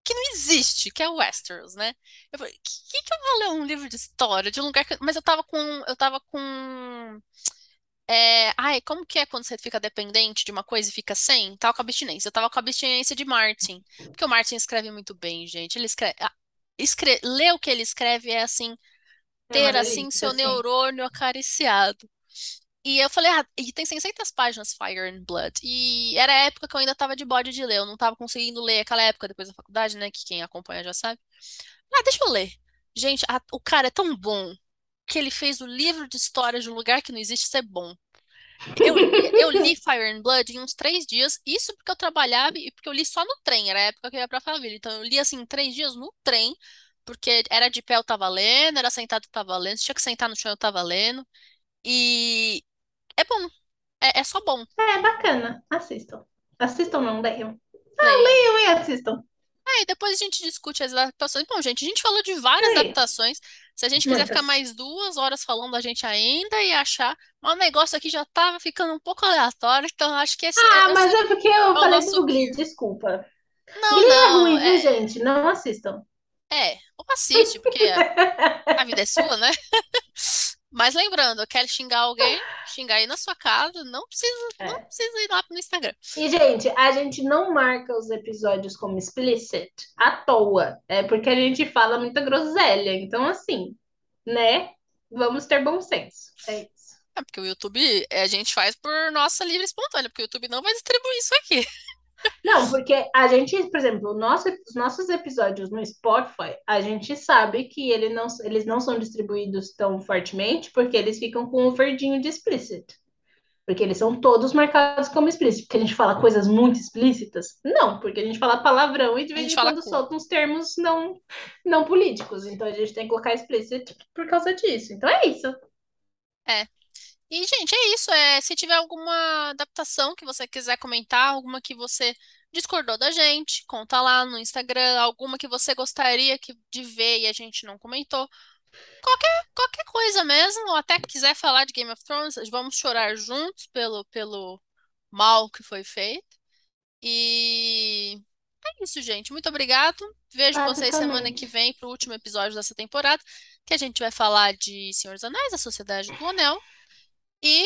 que não existe, que é Westeros, né? Eu falei, que, que eu vou ler um livro de história de um lugar que... Mas eu tava com, eu tava com, é... ai, como que é quando você fica dependente de uma coisa e fica sem? Tava com abstinência. Eu tava com abstinência de Martin, porque o Martin escreve muito bem, gente. Ele escreve, escre... ler o que ele escreve é assim, É ter assim delícia, seu assim. neurônio acariciado. E eu falei, ah, e tem 600 páginas Fire and Blood. E era a época que eu ainda tava de bode de ler, eu não tava conseguindo ler aquela época depois da faculdade, né? Que quem acompanha já sabe. Ah, deixa eu ler. Gente, a- o cara é tão bom que ele fez o livro de história de um lugar que não existe ser bom. Eu, eu li Fire and Blood em uns três dias, isso porque eu trabalhava e porque eu li só no trem, era a época que eu ia pra Favela. Então eu li assim três dias no trem, porque era de pé eu tava lendo, era sentado eu tava lendo, tinha que sentar no chão eu tava lendo. E é bom, é, é só bom. É bacana. Assistam. Assistam, não, leiam. Leiam. Leiam e assistam. Aí depois a gente discute as adaptações. Bom, gente, a gente falou de várias É adaptações. Se a gente quiser ficar mais duas horas falando, a gente ainda ia achar. Mas o negócio aqui já tava ficando um pouco aleatório, então acho que esse, Ah, mas é porque eu é falei nosso do Glee, desculpa. Não, Glee é não, ruim, viu, é, gente? Não assistam. é. Ou assiste, porque a vida é sua, né? Mas lembrando, quer xingar alguém, xingar aí na sua casa, não precisa, não É. precisa ir lá no Instagram. E, gente, a gente não marca os episódios como explicit à toa. É porque a gente fala muita groselha. Então, assim, né? Vamos ter bom senso. É isso. É porque o YouTube é, a gente faz por nossa livre espontânea, porque o YouTube não vai distribuir isso aqui. Não, porque a gente, por exemplo, nosso- os nossos episódios no Spotify, a gente sabe que ele não, eles não são distribuídos tão fortemente porque eles ficam com o verdinho de explicit. Porque eles são todos marcados como explícitos. Porque a gente fala coisas muito explícitas? Não, porque a gente fala palavrão e de vez em quando cu. solta uns termos não, não políticos. Então a gente tem que colocar explícito por causa disso. Então é isso. É. E, gente, é isso. É, se tiver alguma adaptação que você quiser comentar, alguma que você discordou da gente, conta lá no Instagram, alguma que você gostaria que- de ver e a gente não comentou. Qualquer, qualquer coisa mesmo, ou até quiser falar de Game of Thrones, vamos chorar juntos pelo, pelo mal que foi feito. E é isso, gente. Muito obrigado. Vejo vocês semana que vem para o último episódio dessa temporada, que a gente vai falar de Senhor dos Anéis, a Sociedade do Anel. E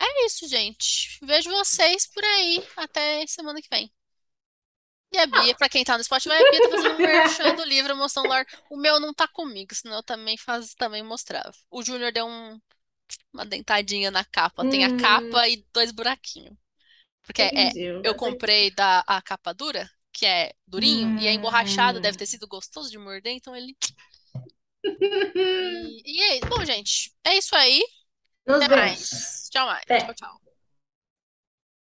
é isso, gente. Vejo vocês por aí até semana que vem. E a Bia, Ah. pra quem tá no Spotify, a Bia tá fazendo um merchan do livro, mostrando lá. O meu não tá comigo, senão eu também faz, também mostrava. O Júnior deu um- uma dentadinha na capa. Tem a Hum, capa e dois buraquinhos. Porque é, eu comprei da a capa dura, que é durinho, e é emborrachado, deve Hum. ter sido gostoso de morder, então ele. E, e é isso. Bom, gente, é isso aí. Nos Até vemos. mais. Tchau, mais. Tchau, tchau.